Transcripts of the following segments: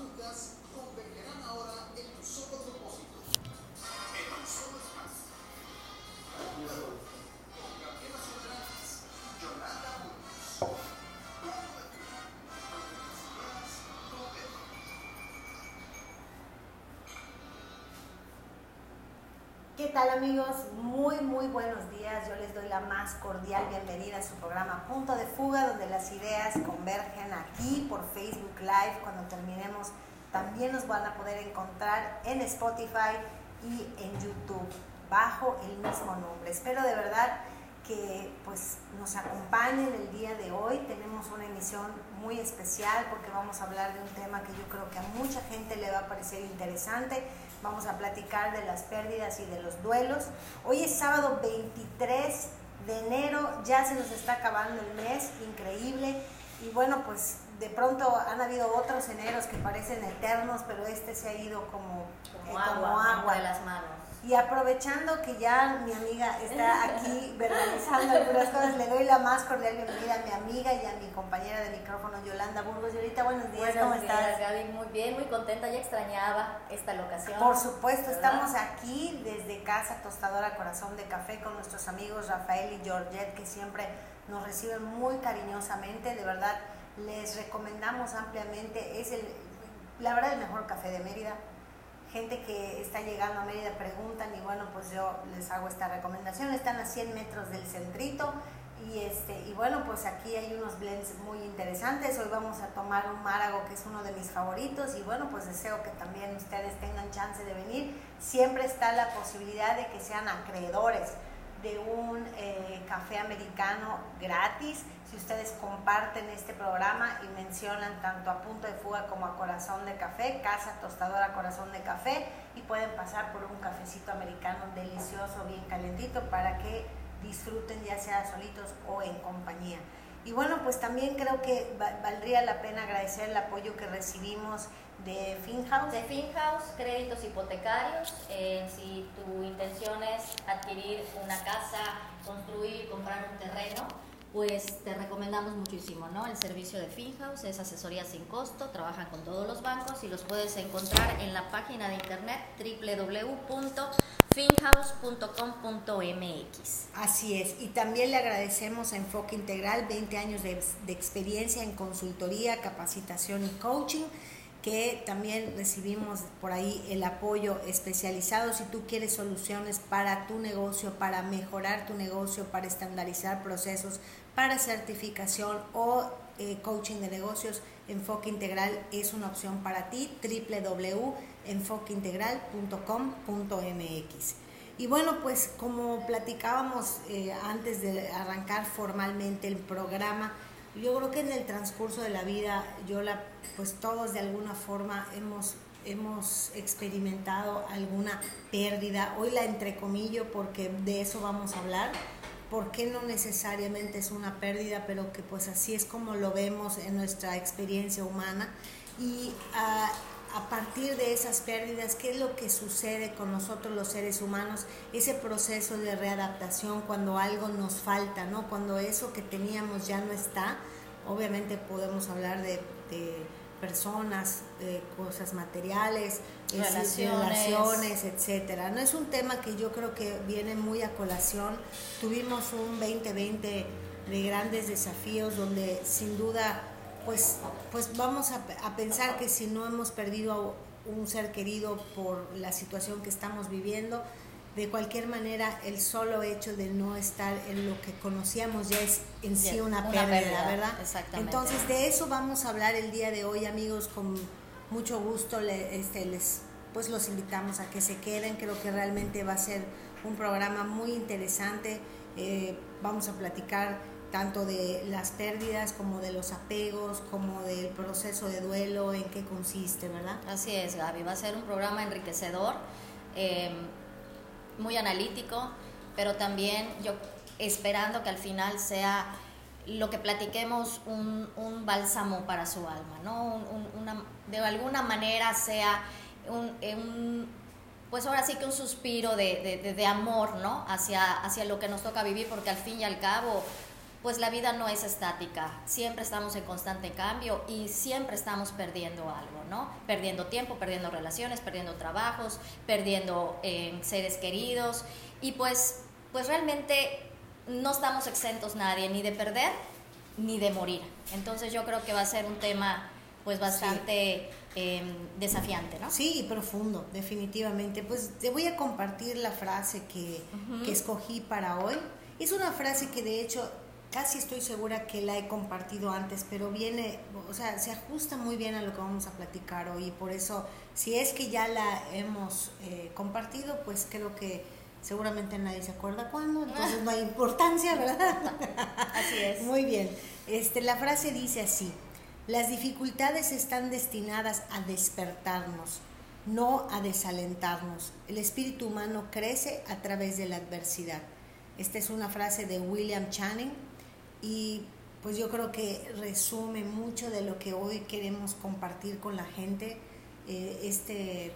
fugas convergerán ahora en un solo propósito, en un solo espacio. Con Gabriela Soberanis, Yolanda Burgos. ¿Qué tal amigos? Muy muy buenos días. La más cordial bienvenida a su programa Punto de Fuga, donde las ideas convergen aquí por Facebook Live. Cuando terminemos también nos van a poder encontrar en Spotify y en YouTube bajo el mismo nombre. Espero de verdad que pues nos acompañen el día de hoy. Tenemos una emisión muy especial porque vamos a hablar de un tema que yo creo que a mucha gente le va a parecer interesante. Vamos a platicar de las pérdidas y de los duelos. Hoy es sábado 23 de enero, ya se nos está acabando el mes, increíble. Y bueno, pues de pronto han habido otros eneros que parecen eternos, pero este se ha ido como, como eh, agua, como agua. de las manos. Y aprovechando que ya mi amiga está aquí verbalizando algunas cosas, le doy la más cordial bienvenida a mi amiga y a mi compañera de micrófono, Yolanda Burgos. Yolita, buenos días, Buenos ¿cómo días, estás? Gaby, muy bien, muy contenta, ya extrañaba esta locación. Por supuesto, ¿verdad? estamos aquí desde Casa Tostadora Corazón de Café con nuestros amigos Rafael y Georgette que siempre nos reciben muy cariñosamente. De verdad, les recomendamos ampliamente. Es el, la verdad, el mejor café de Mérida. Gente que está llegando a Mérida preguntan y bueno, pues yo les hago esta recomendación. Están a 100 metros del centrito y, este, y bueno, pues aquí hay unos blends muy interesantes. Hoy vamos a tomar un Márago que es uno de mis favoritos y bueno, pues deseo que también ustedes tengan chance de venir. Siempre está la posibilidad de que sean acreedores de un eh, café americano gratis. Si ustedes comparten este programa y mencionan tanto a Punto de Fuga como a Corazón de Café, Casa Tostadora Corazón de Café, y pueden pasar por un cafecito americano delicioso, bien calentito, para que disfruten ya sea solitos o en compañía. Y bueno, pues también creo que va- valdría la pena agradecer el apoyo que recibimos de FinHouse. De FinHouse, créditos hipotecarios, eh, si tu intención es adquirir una casa, construir, comprar un terreno, pues te recomendamos muchísimo, ¿no? El servicio de FinHouse es asesoría sin costo, trabajan con todos los bancos y los puedes encontrar en la página de internet www.finhouse.com.mx. Así es, y también le agradecemos a Enfoque Integral 20 años de, de experiencia en consultoría, capacitación y coaching, que también recibimos por ahí el apoyo especializado si tú quieres soluciones para tu negocio, para mejorar tu negocio, para estandarizar procesos, para certificación o eh, coaching de negocios. Enfoque Integral es una opción para ti, www.enfoqueintegral.com.mx. Y bueno, pues como platicábamos eh, antes de arrancar formalmente el programa, yo creo que en el transcurso de la vida, yo la, pues todos de alguna forma hemos, hemos experimentado alguna pérdida. Hoy la entrecomillo porque de eso vamos a hablar. Porque no necesariamente es una pérdida, pero que pues así es como lo vemos en nuestra experiencia humana. Y ah, a partir de esas pérdidas, ¿qué es lo que sucede con nosotros los seres humanos? Ese proceso de readaptación cuando algo nos falta, ¿no? Cuando eso que teníamos ya no está. Obviamente podemos hablar de personas, de cosas materiales, Relaciones. relaciones, etcétera. No es un tema que yo creo que viene muy a colación. Tuvimos un 2020 de grandes desafíos donde sin duda pues, pues vamos a, a pensar que si no hemos perdido a un ser querido por la situación que estamos viviendo, de cualquier manera el solo hecho de no estar en lo que conocíamos ya es en sí una, pérdida, ¿verdad? exactamente. Entonces de eso vamos a hablar el día de hoy, amigos, con mucho gusto le- este, les pues los invitamos a que se queden, creo que realmente va a ser un programa muy interesante, Eh, vamos a platicar tanto de las pérdidas como de los apegos, como del proceso de duelo, en qué consiste, ¿verdad? Así es, Gaby. Va a ser un programa enriquecedor, eh, muy analítico, pero también yo esperando que al final sea lo que platiquemos un, un bálsamo para su alma, ¿no? Un- de alguna manera sea un, un- pues ahora sí que un suspiro de, de- de- de amor, ¿no? Hacia, hacia lo que nos toca vivir, porque al fin y al cabo pues la vida no es estática, siempre estamos en constante cambio y siempre estamos perdiendo algo, ¿no? Perdiendo tiempo, perdiendo relaciones, perdiendo trabajos, perdiendo eh, seres queridos y pues, pues realmente no estamos exentos nadie ni de perder ni de morir. Entonces yo creo que va a ser un tema pues bastante em, desafiante, ¿no? Sí, profundo, definitivamente. Pues te voy a compartir la frase que, que escogí para hoy. Es una frase que de hecho casi estoy segura que la he compartido antes, pero viene, o sea, se ajusta muy bien a lo que vamos a platicar hoy y por eso, si es que ya la hemos eh, compartido, pues creo que seguramente nadie se acuerda cuándo, entonces no hay importancia, ¿verdad? Así es. Muy bien. Este, la frase dice así, las dificultades están destinadas a despertarnos, no a desalentarnos. El espíritu humano crece a través de la adversidad. Esta es una frase de William Channing, y pues yo creo que resume mucho de lo que hoy queremos compartir con la gente, eh, este,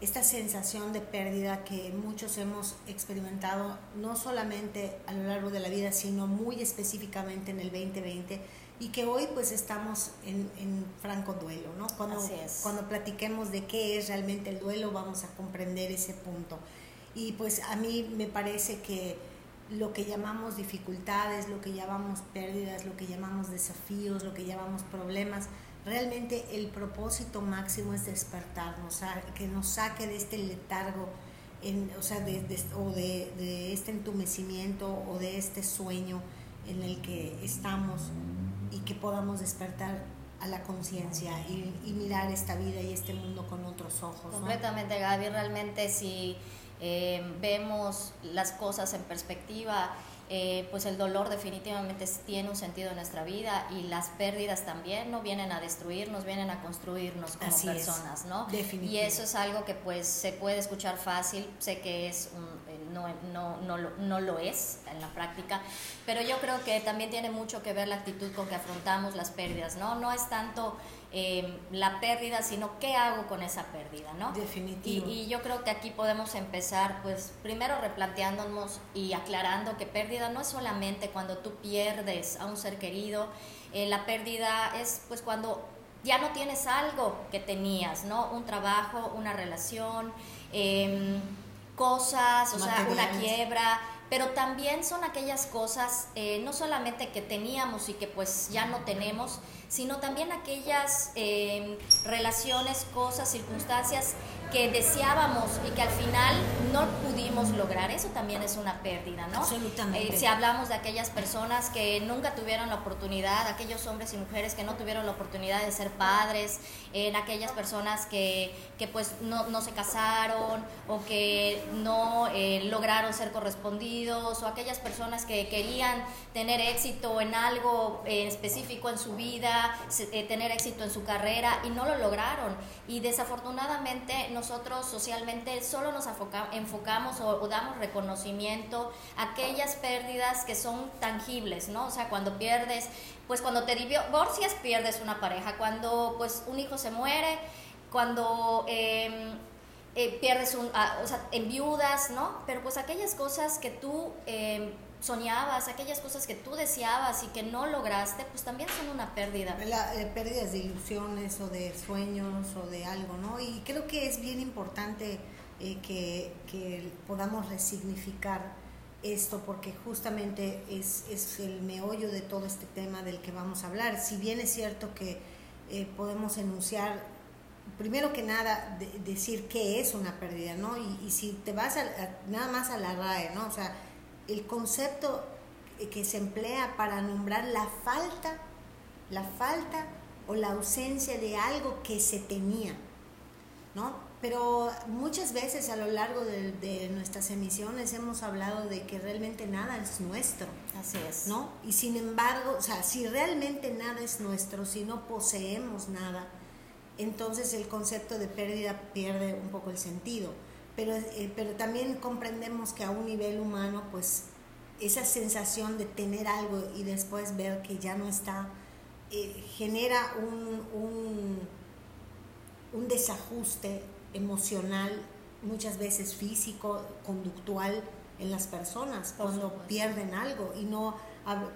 esta sensación de pérdida que muchos hemos experimentado, no solamente a lo largo de la vida, sino muy específicamente en el 2020 y que hoy pues estamos en, en franco duelo, ¿no? Cuando, cuando platiquemos de qué es realmente el duelo vamos a comprender ese punto. Y pues a mí me parece que lo que llamamos dificultades, lo que llamamos pérdidas, lo que llamamos desafíos, lo que llamamos problemas, realmente el propósito máximo es despertarnos, que nos saque de este letargo, en, o sea, de, o de, este entumecimiento o de este sueño en el que estamos y que podamos despertar a la conciencia y, mirar esta vida y este mundo con otros ojos. Completamente, Gaby, realmente si eh, vemos las cosas en perspectiva, eh, pues el dolor definitivamente tiene un sentido en nuestra vida y las pérdidas también no vienen a destruirnos, vienen a construirnos como personas, ¿no? Y eso es algo que pues se puede escuchar fácil, sé que es eh, no, no, no, no, lo es en la práctica, pero yo creo que también tiene mucho que ver la actitud con que afrontamos las pérdidas, ¿no? No es tanto eh, la pérdida, sino qué hago con esa pérdida, ¿no? Definitivo. Y, yo creo que aquí podemos empezar, pues, primero replanteándonos y aclarando que pérdida no es solamente cuando tú pierdes a un ser querido, eh, la pérdida es, pues, cuando ya no tienes algo que tenías, ¿no? Un trabajo, una relación, em, cosas, o sea, una quiebra, pero también son aquellas cosas, eh, no solamente que teníamos y que pues ya no tenemos, sino también aquellas eh, relaciones, cosas, circunstancias que deseábamos y que al final no pudimos lograr. Eso también es una pérdida, ¿no? Absolutamente. Eh, si hablamos de aquellas personas que nunca tuvieron la oportunidad, aquellos hombres y mujeres que no tuvieron la oportunidad de ser padres, en aquellas personas que, que pues no, no, se casaron o que no eh, lograron ser correspondidos o aquellas personas que querían tener éxito en algo específico en su vida, eh, tener éxito en su carrera y no lo lograron. Y desafortunadamente no nosotros socialmente solo nos enfocamos o, damos reconocimiento a aquellas pérdidas que son tangibles, ¿no? O sea, cuando pierdes, pues cuando te divorcias pierdes una pareja, cuando pues un hijo se muere, cuando em, eh, pierdes un, ah, o sea, en viudas, ¿no? Pero pues aquellas cosas que tú... Em, soñabas, aquellas cosas que tú deseabas y que no lograste, pues también son una pérdida. La, eh, pérdidas de ilusiones o de sueños o de algo, ¿no? Y creo que es bien importante eh, que, que, podamos resignificar esto porque justamente es, es, el meollo de todo este tema del que vamos a hablar. Si bien es cierto que eh, podemos enunciar, primero que nada, decir qué es una pérdida, ¿no? Y, y si te vas a, nada más a la RAE, ¿no? O sea, el concepto que se emplea para nombrar la falta, la falta o la ausencia de algo que se tenía, ¿no? Pero muchas veces a lo largo de, nuestras emisiones hemos hablado de que realmente nada es nuestro. Así es. ¿No? Y sin embargo, o sea, si realmente nada es nuestro, si no poseemos nada, entonces el concepto de pérdida pierde un poco el sentido pero, eh, pero también comprendemos que a un nivel humano, pues esa sensación de tener algo y después ver que ya no está, eh, genera un, un, un, desajuste emocional, muchas veces físico, conductual en las personas cuando pierden algo. Y no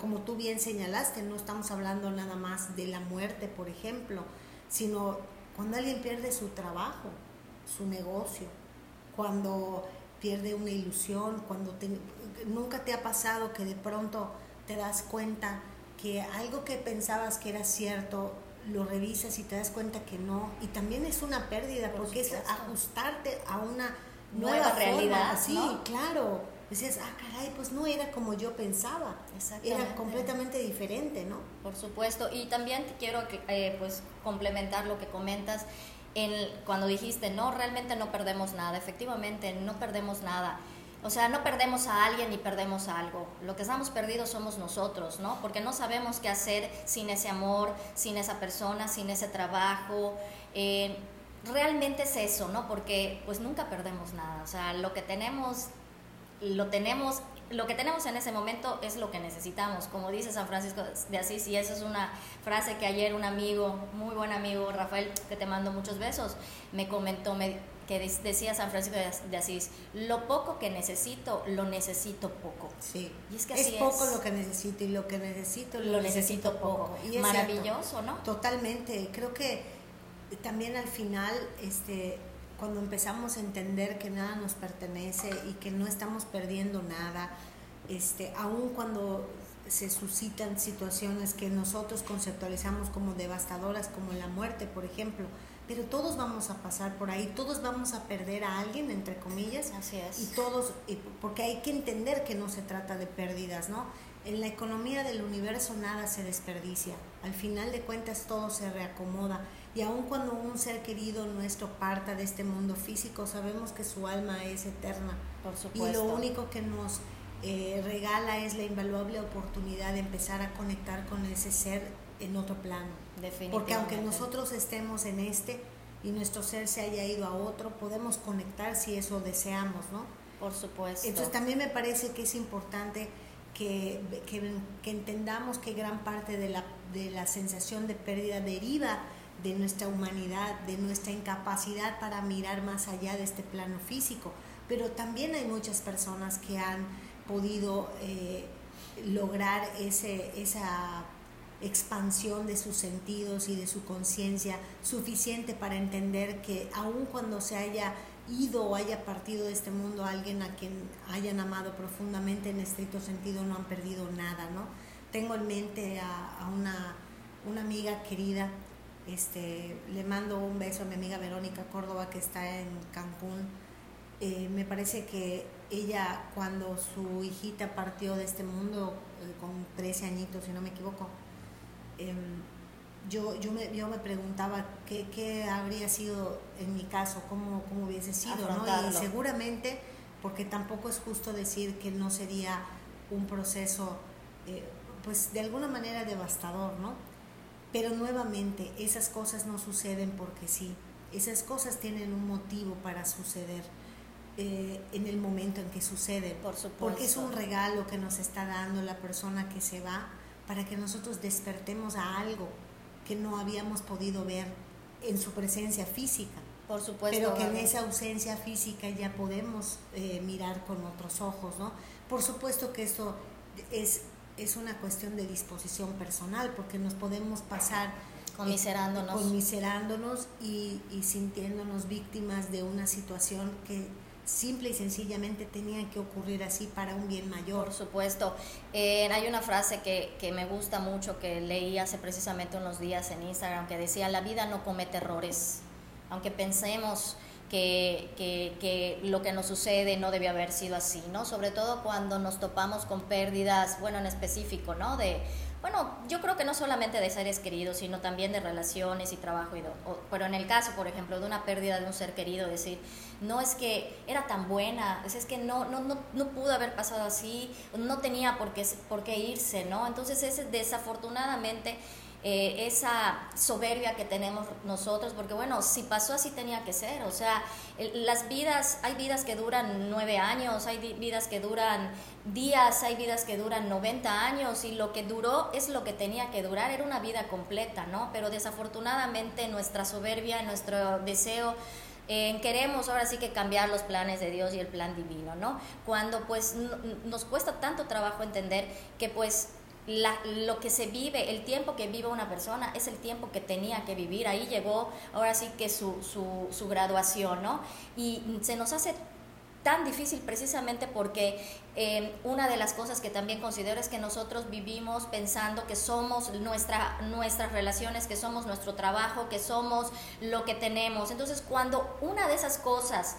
como tú bien señalaste, no estamos hablando nada más de la muerte, por ejemplo, sino cuando alguien pierde su trabajo, su negocio, cuando pierde una ilusión, cuando nunca te ha pasado que de pronto te das cuenta que algo que pensabas que era cierto, lo revisas y te das cuenta que no, y también es una pérdida porque es ajustarte a una nueva, realidad. Sí, claro. Decías, ah, caray, pues no era como yo pensaba, era completamente diferente, ¿no? Por supuesto, y también quiero eh, pues complementar lo que comentas en, cuando dijiste, no, realmente no perdemos nada, efectivamente no perdemos nada. O sea, no perdemos a alguien ni perdemos algo. Lo que estamos perdidos somos nosotros, ¿no? Porque no sabemos qué hacer sin ese amor, sin esa persona, sin ese trabajo. Eh, realmente es eso, ¿no? Porque pues nunca perdemos nada. O sea, lo que tenemos lo tenemos, lo que tenemos en ese momento es lo que necesitamos, como dice San Francisco de Asís, y esa es una frase que ayer un amigo, muy buen amigo, Rafael, que te mando muchos besos, me comentó, que decía San Francisco de Asís, lo poco que necesito, lo necesito poco. Sí. Y es que es poco lo que necesito y lo que necesito lo, necesito, poco. Y Maravilloso, ¿no? Totalmente. Creo que también al final, este, cuando empezamos a entender que nada nos pertenece y que no estamos perdiendo nada, este, aun cuando se suscitan situaciones que nosotros conceptualizamos como devastadoras, como la muerte, por ejemplo, pero todos vamos a pasar por ahí, todos vamos a perder a alguien, entre comillas, Así es. y todos, porque hay que entender que no se trata de pérdidas, ¿no? En la economía del universo nada se desperdicia, al final de cuentas todo se reacomoda y aun cuando un ser querido nuestro parta de este mundo físico, sabemos que su alma es eterna. Por supuesto. Y lo único que nos eh, regala es la invaluable oportunidad de empezar a conectar con ese ser en otro plano. Porque aunque nosotros estemos en este y nuestro ser se haya ido a otro, podemos conectar si eso deseamos, ¿no? Por supuesto. Entonces también me parece que es importante que, que, que entendamos que gran parte de la, de la sensación de pérdida deriva de nuestra humanidad, de nuestra incapacidad para mirar más allá de este plano físico. Pero también hay muchas personas que han podido eh, lograr ese, esa expansión de sus sentidos y de su conciencia suficiente para entender que aun cuando se haya ido o haya partido de este mundo alguien a quien hayan amado profundamente en estricto sentido no han perdido nada, ¿no? Tengo en mente a, una, una amiga querida este, le mando un beso a mi amiga Verónica Córdoba que está en Cancún. Eh, me parece que ella cuando su hijita partió de este mundo eh, con 13 añitos, si no me equivoco, em, yo, yo, me, yo me preguntaba qué, qué, habría sido en mi caso, cómo, cómo hubiese sido, ¿no? Y seguramente, porque tampoco es justo decir que no sería un proceso, eh, pues de alguna manera devastador, ¿no? Pero nuevamente, esas cosas no suceden porque sí. Esas cosas tienen un motivo para suceder eh, en el momento en que suceden. Por supuesto. Porque es un regalo que nos está dando la persona que se va para que nosotros despertemos a algo que no habíamos podido ver en su presencia física. Por supuesto. Pero que en esa ausencia física ya podemos eh, mirar con otros ojos, ¿no? Por supuesto que esto es es una cuestión de disposición personal, porque nos podemos pasar conmiserándonos, conmiserándonos y, y sintiéndonos víctimas de una situación que simple y sencillamente tenía que ocurrir así para un bien mayor. Por supuesto. Eh, hay una frase que, que, me gusta mucho que leí hace precisamente unos días en Instagram que decía, la vida no comete errores. Aunque pensemos que, que, lo que nos sucede no debe haber sido así, ¿no? Sobre todo cuando nos topamos con pérdidas, bueno, en específico, ¿no? De, bueno, yo creo que no solamente de seres queridos, sino también de relaciones y trabajo. Y pero en el caso, por ejemplo, de una pérdida de un ser querido, decir, no es que era tan buena, es, es que no, no, no, no pudo haber pasado así, no tenía por qué, por qué irse, ¿no? Entonces, es, desafortunadamente eh, esa soberbia que tenemos nosotros, porque bueno, si pasó así tenía que ser, o sea, las vidas, hay vidas que duran nueve años, hay vidas que duran días, hay vidas que duran 90 años y lo que duró es lo que tenía que durar, era una vida completa, ¿no? Pero desafortunadamente nuestra soberbia, nuestro deseo queremos ahora sí que cambiar los planes de Dios y el plan divino, ¿no? Cuando pues nos cuesta tanto trabajo entender que pues lo que se vive, el tiempo que vive una persona es el tiempo que tenía que vivir. Ahí llegó ahora sí que su, su, su graduación, ¿no? Y se nos hace tan difícil precisamente porque eh, una de las cosas que también considero es que nosotros vivimos pensando que somos nuestra, nuestras relaciones, que somos nuestro trabajo, que somos lo que tenemos. Entonces cuando una de esas cosas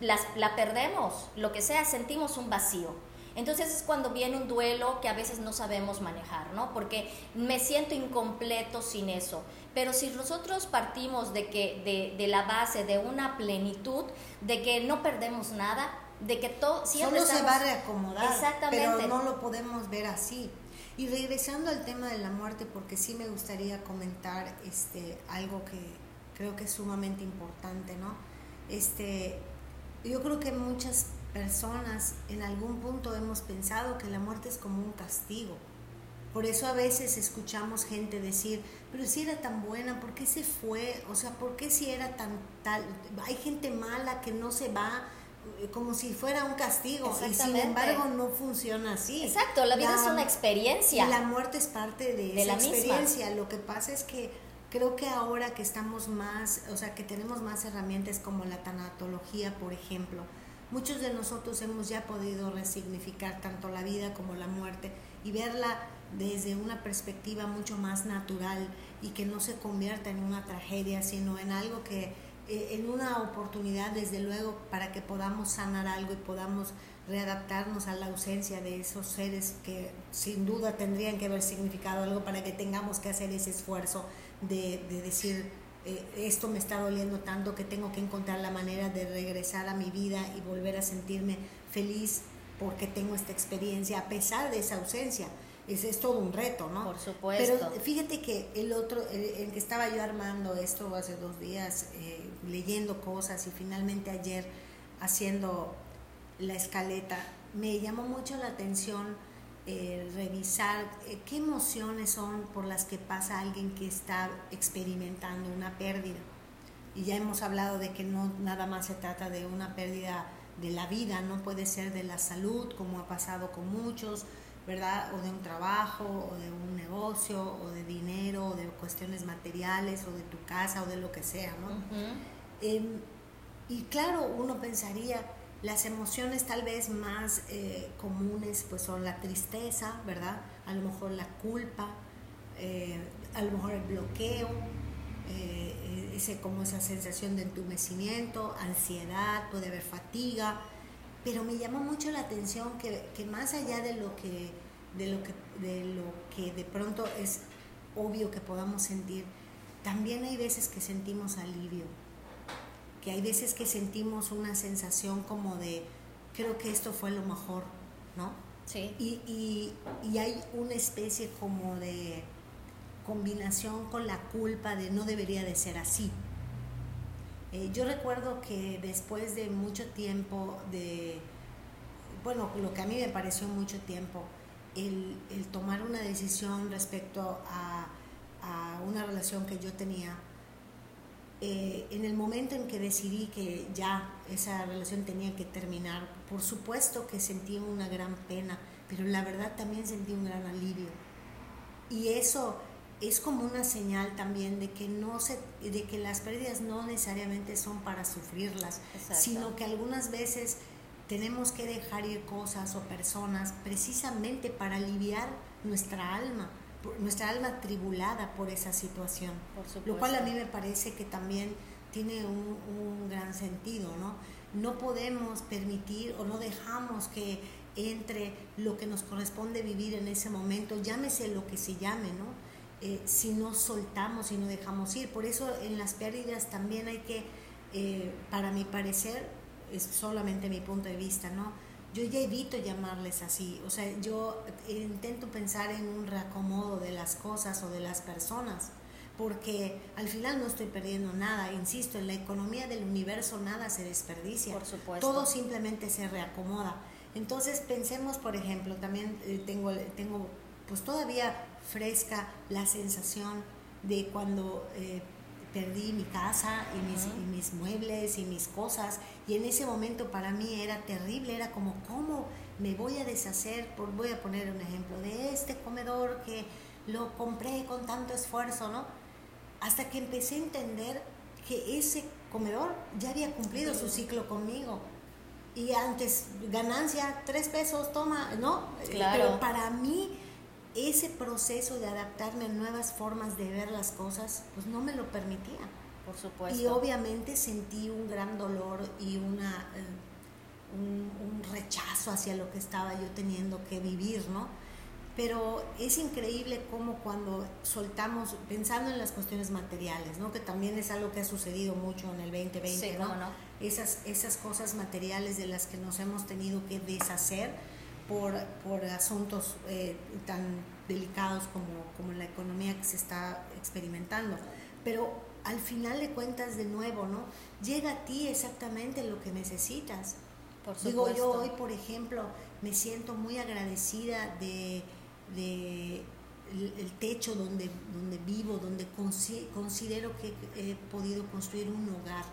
las, la perdemos, lo que sea, sentimos un vacío. Entonces es cuando viene un duelo que a veces no sabemos manejar, ¿no? Porque me siento incompleto sin eso. Pero si nosotros partimos de, que, de, de la base de una plenitud, de que no perdemos nada, de que todo siempre Solo se va a reacomodar, Exactamente. pero no lo podemos ver así. Y regresando al tema de la muerte, porque sí me gustaría comentar este, algo que creo que es sumamente importante, ¿no? Este, yo creo que muchas personas en algún punto hemos pensado que la muerte es como un castigo. Por eso a veces escuchamos gente decir, pero si era tan buena, ¿por qué se fue? O sea, ¿por qué si era tan tal? Hay gente mala que no se va eh, como si fuera un castigo y sin embargo no funciona así. Exacto, la vida es una experiencia. Y la muerte es parte de, esa experiencia. Lo que pasa es que creo que ahora que estamos más, o sea, que tenemos más herramientas como la tanatología, por ejemplo, muchos de nosotros hemos ya podido resignificar tanto la vida como la muerte y verla desde una perspectiva mucho más natural y que no se convierta en una tragedia, sino en algo que, eh, en una oportunidad desde luego para que podamos sanar algo y podamos readaptarnos a la ausencia de esos seres que sin duda tendrían que haber significado algo para que tengamos que hacer ese esfuerzo de, de decir, eh, esto me está doliendo tanto que tengo que encontrar la manera de regresar a mi vida y volver a sentirme feliz porque tengo esta experiencia a pesar de esa ausencia. Es, es todo un reto, ¿no? Por supuesto. Pero fíjate que el otro, el, que estaba yo armando esto hace dos días, eh, leyendo cosas y finalmente ayer haciendo la escaleta, me llamó mucho la atención eh, revisar eh, qué emociones son por las que pasa alguien que está experimentando una pérdida. Y ya hemos hablado de que no nada más se trata de una pérdida de la vida, no puede ser de la salud, como ha pasado con muchos, ¿verdad? O de un trabajo, o de un negocio, o de dinero, o de cuestiones materiales, o de tu casa, o de lo que sea, ¿no? Em, y claro, uno pensaría, las emociones tal vez más eh, comunes pues son la tristeza, ¿verdad? A lo mejor la culpa, eh, a lo mejor el bloqueo, eh, ese, como esa sensación de entumecimiento, ansiedad, puede haber fatiga, pero me llama mucho la atención que, que más allá de lo que, de, lo que, de lo que de pronto es obvio que podamos sentir, también hay veces que sentimos alivio que hay veces que sentimos una sensación como de, creo que esto fue lo mejor, ¿no? Sí. Y, y, y hay una especie como de combinación con la culpa de no debería de ser así. Eh, yo recuerdo que después de mucho tiempo de, bueno, lo que a mí me pareció mucho tiempo, el, el tomar una decisión respecto a, a, una relación que yo tenía, eh, en el momento en que decidí que ya esa relación tenía que terminar, por supuesto que sentí una gran pena, pero la verdad también sentí un gran alivio. Y eso es como una señal también de que no se, de que las pérdidas no necesariamente son para sufrirlas, sino que algunas veces tenemos que dejar ir cosas o personas precisamente para aliviar nuestra alma nuestra alma tribulada por esa situación. lo cual a mí me parece que también tiene un, gran sentido, ¿no? No podemos permitir o no dejamos que entre lo que nos corresponde vivir en ese momento, llámese lo que se llame, ¿no? Eh, si no soltamos y no dejamos ir. Por eso en las pérdidas también hay que, eh, para mi parecer, es solamente mi punto de vista, ¿no? Yo ya evito llamarles así, o sea, yo intento pensar en un reacomodo de las cosas o de las personas, porque al final no estoy perdiendo nada, insisto, en la economía del universo nada se desperdicia, por supuesto. todo simplemente se reacomoda. Entonces pensemos, por ejemplo, también eh, tengo, tengo pues todavía fresca la sensación de cuando eh, perdí mi casa y mis, y mis muebles y mis cosas. Y en ese momento para mí era terrible, era como, ¿cómo me voy a deshacer? Por, voy a poner un ejemplo de este comedor que lo compré con tanto esfuerzo, ¿no? Hasta que empecé a entender que ese comedor ya había cumplido su ciclo conmigo. Y antes, ganancia, tres pesos, toma, ¿no? Claro. Pero para mí, ese proceso de adaptarme a nuevas formas de ver las cosas, pues no me lo permitía. Por supuesto. Y obviamente sentí un gran dolor y una, eh, un, un rechazo hacia lo que estaba yo teniendo que vivir, ¿no? pero es increíble cómo cuando soltamos, pensando en las cuestiones materiales, ¿no? que también es algo que ha sucedido mucho en el 2020, Sí, ¿no? no. Esas, esas cosas materiales de las que nos hemos tenido que deshacer por, por asuntos eh, tan delicados como, como la economía que se está experimentando. Pero al final de cuentas, de nuevo, ¿no? Llega a ti exactamente lo que necesitas. Por Digo, yo hoy, por ejemplo, me siento muy agradecida de, de el, el techo donde, donde vivo, donde consi- considero que he podido construir un hogar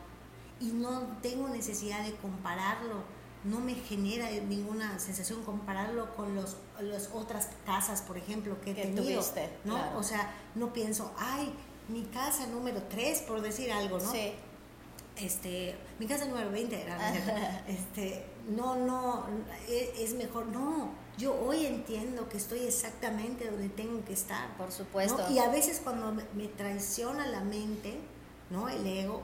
y no tengo necesidad de compararlo, no me genera ninguna sensación compararlo con los, las otras casas, por ejemplo, que he tenido, tuviste, ¿no? claro. O sea, no pienso, ay, mi casa número 3, por decir algo, ¿no? Sí, este, mi casa número 20 era, este, no, no, e- es mejor, no, yo hoy entiendo que estoy exactamente donde tengo que estar. por supuesto. ¿no? Y a veces cuando me traiciona la mente, ¿no? El ego,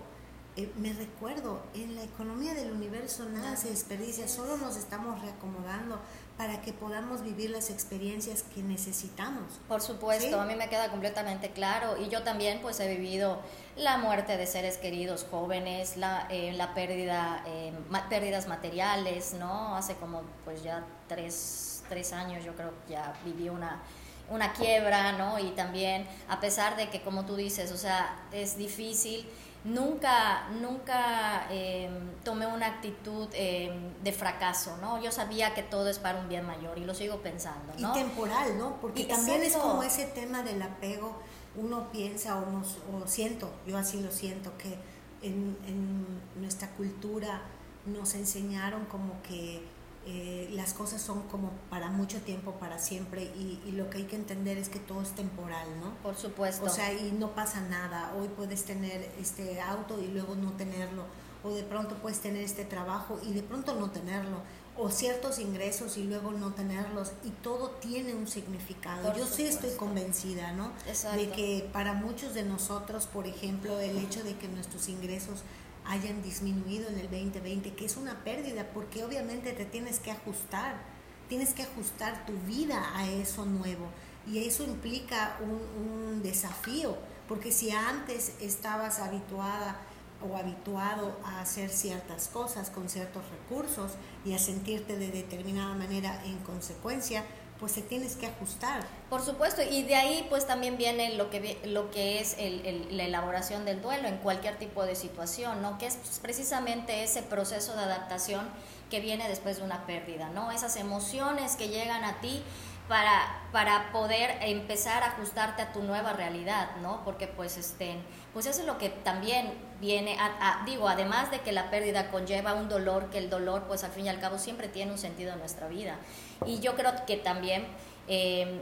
eh, me recuerdo, en la economía del universo nada se desperdicia, solo nos estamos reacomodando para que podamos vivir las experiencias que necesitamos. Por supuesto, Sí. a mí me queda completamente claro y yo también pues he vivido la muerte de seres queridos jóvenes, la, eh, la pérdida, eh, ma- pérdidas materiales, ¿no? Hace como pues ya tres, tres años yo creo que ya viví una, una quiebra, ¿no? Y también a pesar de que como tú dices, o sea, es difícil, nunca, nunca eh, tomé una actitud eh, de fracaso, ¿no? Yo sabía que todo es para un bien mayor y lo sigo pensando, ¿no? Y temporal, ¿no? Porque Y también es como ese tema del apego, uno piensa o, nos, o siento, yo así lo siento, que en, en nuestra cultura nos enseñaron como que eh, las cosas son como para mucho tiempo, para siempre, y, y lo que hay que entender es que todo es temporal, ¿no? Por supuesto. O sea, y no pasa nada. Hoy puedes tener este auto y luego no tenerlo. O de pronto puedes tener este trabajo y de pronto no tenerlo. O ciertos ingresos y luego no tenerlos. Y todo tiene un significado. Por Yo sí estoy convencida, ¿no? Exacto. De que para muchos de nosotros, por ejemplo, el hecho de que nuestros ingresos hayan disminuido en el 2020, que es una pérdida, porque obviamente te tienes que ajustar, tienes que ajustar tu vida a eso nuevo. Y eso implica un, desafío, porque si antes estabas habituada o habituado a hacer ciertas cosas con ciertos recursos y a sentirte de determinada manera en consecuencia, pues te tienes que ajustar. Por supuesto, y de ahí pues también viene lo que, lo que es la elaboración del duelo en cualquier tipo de situación, ¿no? Que es pues, precisamente ese proceso de adaptación que viene después de una pérdida, ¿no? Esas emociones que llegan a ti para, para poder empezar a ajustarte a tu nueva realidad, ¿no? Porque pues, este, pues eso es lo que también viene, digo, además de que la pérdida conlleva un dolor, que el dolor pues al fin y al cabo siempre tiene un sentido en nuestra vida. Y yo creo que también... eh,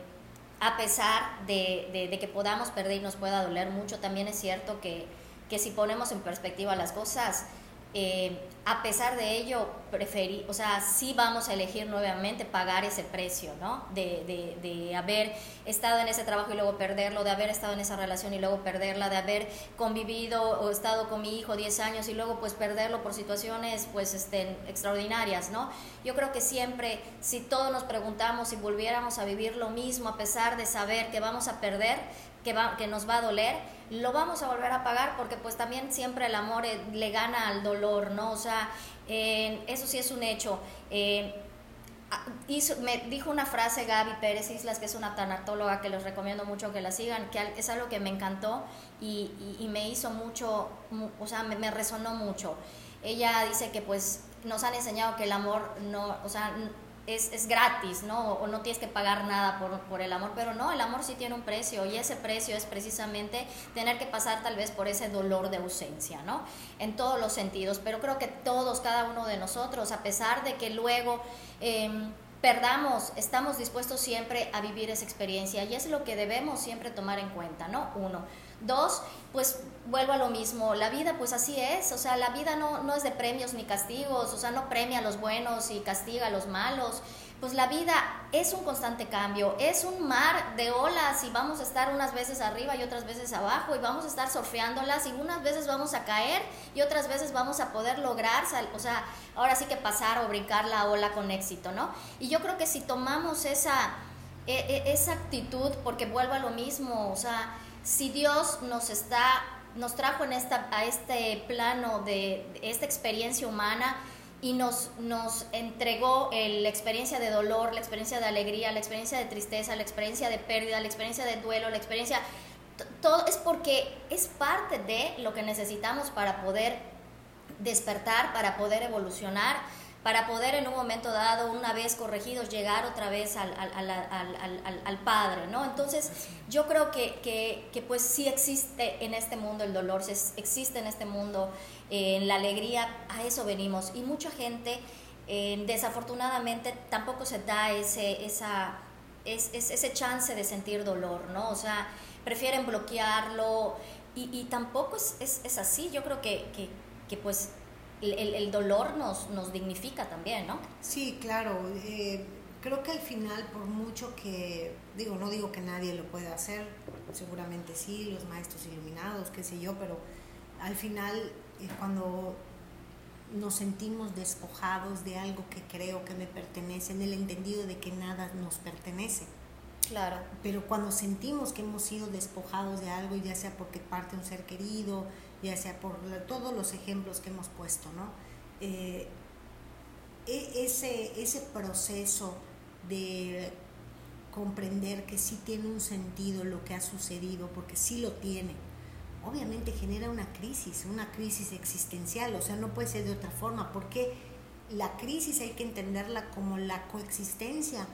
a pesar de, de- de que podamos perder y nos pueda doler mucho, también es cierto que, que si ponemos en perspectiva las cosas, eh, a pesar de ello, preferí, o sea, sí vamos a elegir nuevamente pagar ese precio, ¿no? De, de, de haber estado en ese trabajo y luego perderlo, de haber estado en esa relación y luego perderla, de haber convivido o estado con mi hijo 10 años y luego pues perderlo por situaciones pues este, extraordinarias, ¿no? Yo creo que siempre, si todos nos preguntamos si volviéramos a vivir lo mismo a pesar de saber que vamos a perder, que, va, que nos va a doler, lo vamos a volver a pagar porque pues también siempre el amor eh, le gana al dolor, ¿no? O sea, eh, eso sí es un hecho. Eh, ah, hizo- me dijo una frase Gaby Pérez Islas, que es una tanatóloga que les recomiendo mucho que la sigan, que es algo que me encantó y, y- y me hizo mucho, mu- o sea, me, me resonó mucho. Ella dice que pues nos han enseñado que el amor no, o sea, es, es, gratis, ¿no? O no tienes que pagar nada por, por, el amor, pero no, el amor sí tiene un precio y ese precio es precisamente tener que pasar tal vez por ese dolor de ausencia, ¿no? En todos los sentidos, pero creo que todos, cada uno de nosotros, a pesar de que luego... Eh, perdamos, estamos dispuestos siempre a vivir esa experiencia y es lo que debemos siempre tomar en cuenta, ¿no? Uno. Dos, pues vuelvo a lo mismo, la vida pues así es, o sea, la vida no, no es de premios ni castigos, o sea, no premia a los buenos y castiga a los malos, pues la vida es un constante cambio, es un mar de olas y vamos a estar unas veces arriba y otras veces abajo y vamos a estar surfeándolas y unas veces vamos a caer y otras veces vamos a poder lograr, o sea, ahora sí que pasar o brincar la ola con éxito, ¿no? Y yo creo que si tomamos esa, e, e, esa actitud, porque vuelvo a lo mismo, o sea, si Dios nos está nos trajo en esta, a este plano de, esta experiencia humana y nos, nos entregó la experiencia de dolor, la experiencia de alegría, la experiencia de tristeza, la experiencia de pérdida, la experiencia de duelo, la experiencia... Todo es porque es parte de lo que necesitamos para poder despertar, para poder evolucionar para poder en un momento dado, una vez corregidos, llegar otra vez al, al, Padre, ¿no? Entonces, yo creo que, que, pues sí existe en este mundo el dolor, existe en este mundo eh, la alegría, a eso venimos. Y mucha gente, eh, desafortunadamente, tampoco se da ese, esa, es, ese chance de sentir dolor, ¿no? O sea, prefieren bloquearlo y, y tampoco es, es, es, así. Yo creo que, que, que pues el, el, dolor nos, nos dignifica también, ¿no? Sí, claro. Eh, creo que al final, por mucho que, digo, no digo que nadie lo pueda hacer, seguramente sí, los maestros iluminados, qué sé yo, pero al final, eh, cuando nos sentimos despojados de algo que creo que me pertenece, en el entendido de que nada nos pertenece. Claro. Pero cuando sentimos que hemos sido despojados de algo, ya sea porque parte un ser querido, ya sea por todos los ejemplos que hemos puesto, ¿no? Eh, e, ese, ese proceso de comprender que sí tiene un sentido lo que ha sucedido, porque sí lo tiene, obviamente genera una crisis, una crisis existencial, o sea, no puede ser de otra forma, porque la crisis hay que entenderla como la coexistencia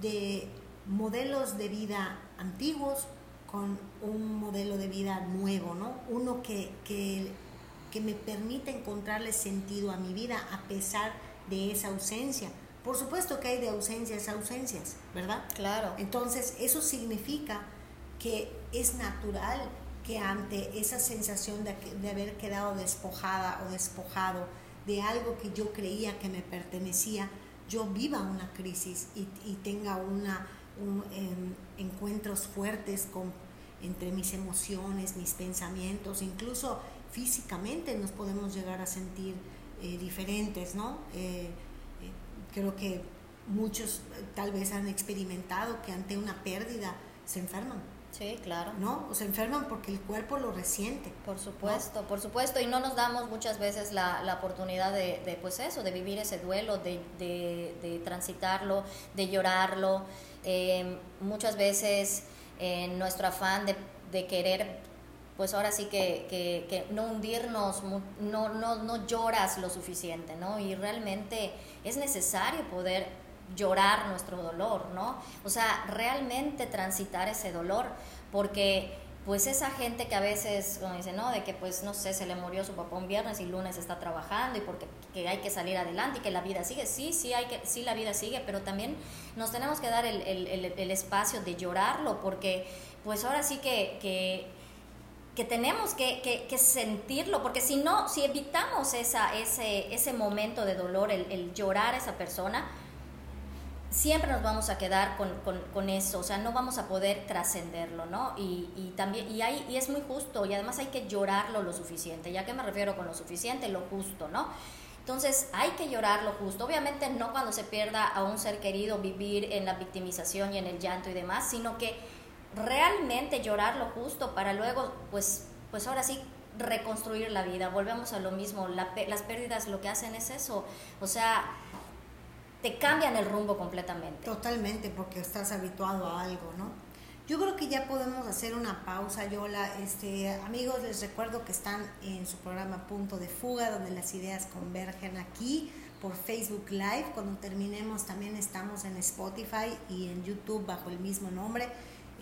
de modelos de vida antiguos con un modelo de vida nuevo, ¿no? Uno que, que, que me permita encontrarle sentido a mi vida a pesar de esa ausencia. Por supuesto que hay de ausencias a ausencias, ¿verdad? Claro. Entonces, eso significa que es natural que ante esa sensación de, de, haber quedado despojada o despojado de algo que yo creía que me pertenecía, yo viva una crisis y, y tenga una, un, em, encuentros fuertes con entre mis emociones, mis pensamientos, incluso físicamente nos podemos llegar a sentir eh, diferentes, ¿no? Eh, eh, creo que muchos tal vez han experimentado que ante una pérdida se enferman. Sí, claro. ¿No? O se enferman porque el cuerpo lo resiente. Por supuesto, por supuesto. Y no nos damos muchas veces la, la oportunidad de, de, pues eso, de vivir ese duelo, de, de, de transitarlo, de llorarlo. muchas veces en nuestro afán de, de querer, pues ahora sí que, que, que, no hundirnos, no, no, no lloras lo suficiente, ¿no? Y realmente es necesario poder llorar nuestro dolor, ¿no? O sea, realmente transitar ese dolor, porque pues esa gente que a veces, como dice, ¿no? De que pues no sé, se le murió su papá un viernes y lunes está trabajando y porque que hay que salir adelante y que la vida sigue, sí, sí, hay que, sí la vida sigue, pero también nos tenemos que dar el, el, el, espacio de llorarlo porque pues ahora sí que, que, que tenemos que, que, que, sentirlo, porque si no, si evitamos esa, ese, ese momento de dolor, el, llorar a esa persona, siempre nos vamos a quedar con, con, con, eso, o sea, no vamos a poder trascenderlo, ¿no? Y, y, también, y, hay, y es muy justo, y además hay que llorarlo lo suficiente, ¿ya que me refiero con lo suficiente? Lo justo, ¿no? Entonces hay que llorar lo justo, obviamente no cuando se pierda a un ser querido vivir en la victimización y en el llanto y demás, sino que realmente llorar lo justo para luego, pues, pues ahora sí reconstruir la vida, volvemos a lo mismo, las pérdidas lo que hacen es eso, o sea, te cambian el rumbo completamente. Totalmente, porque estás habituado a algo, ¿no? Yo creo que ya podemos hacer una pausa, Yola. Este, amigos, les recuerdo que están en su programa Punto de Fuga, donde las ideas convergen aquí por Facebook Live. Cuando terminemos también estamos en Spotify y en YouTube bajo el mismo nombre.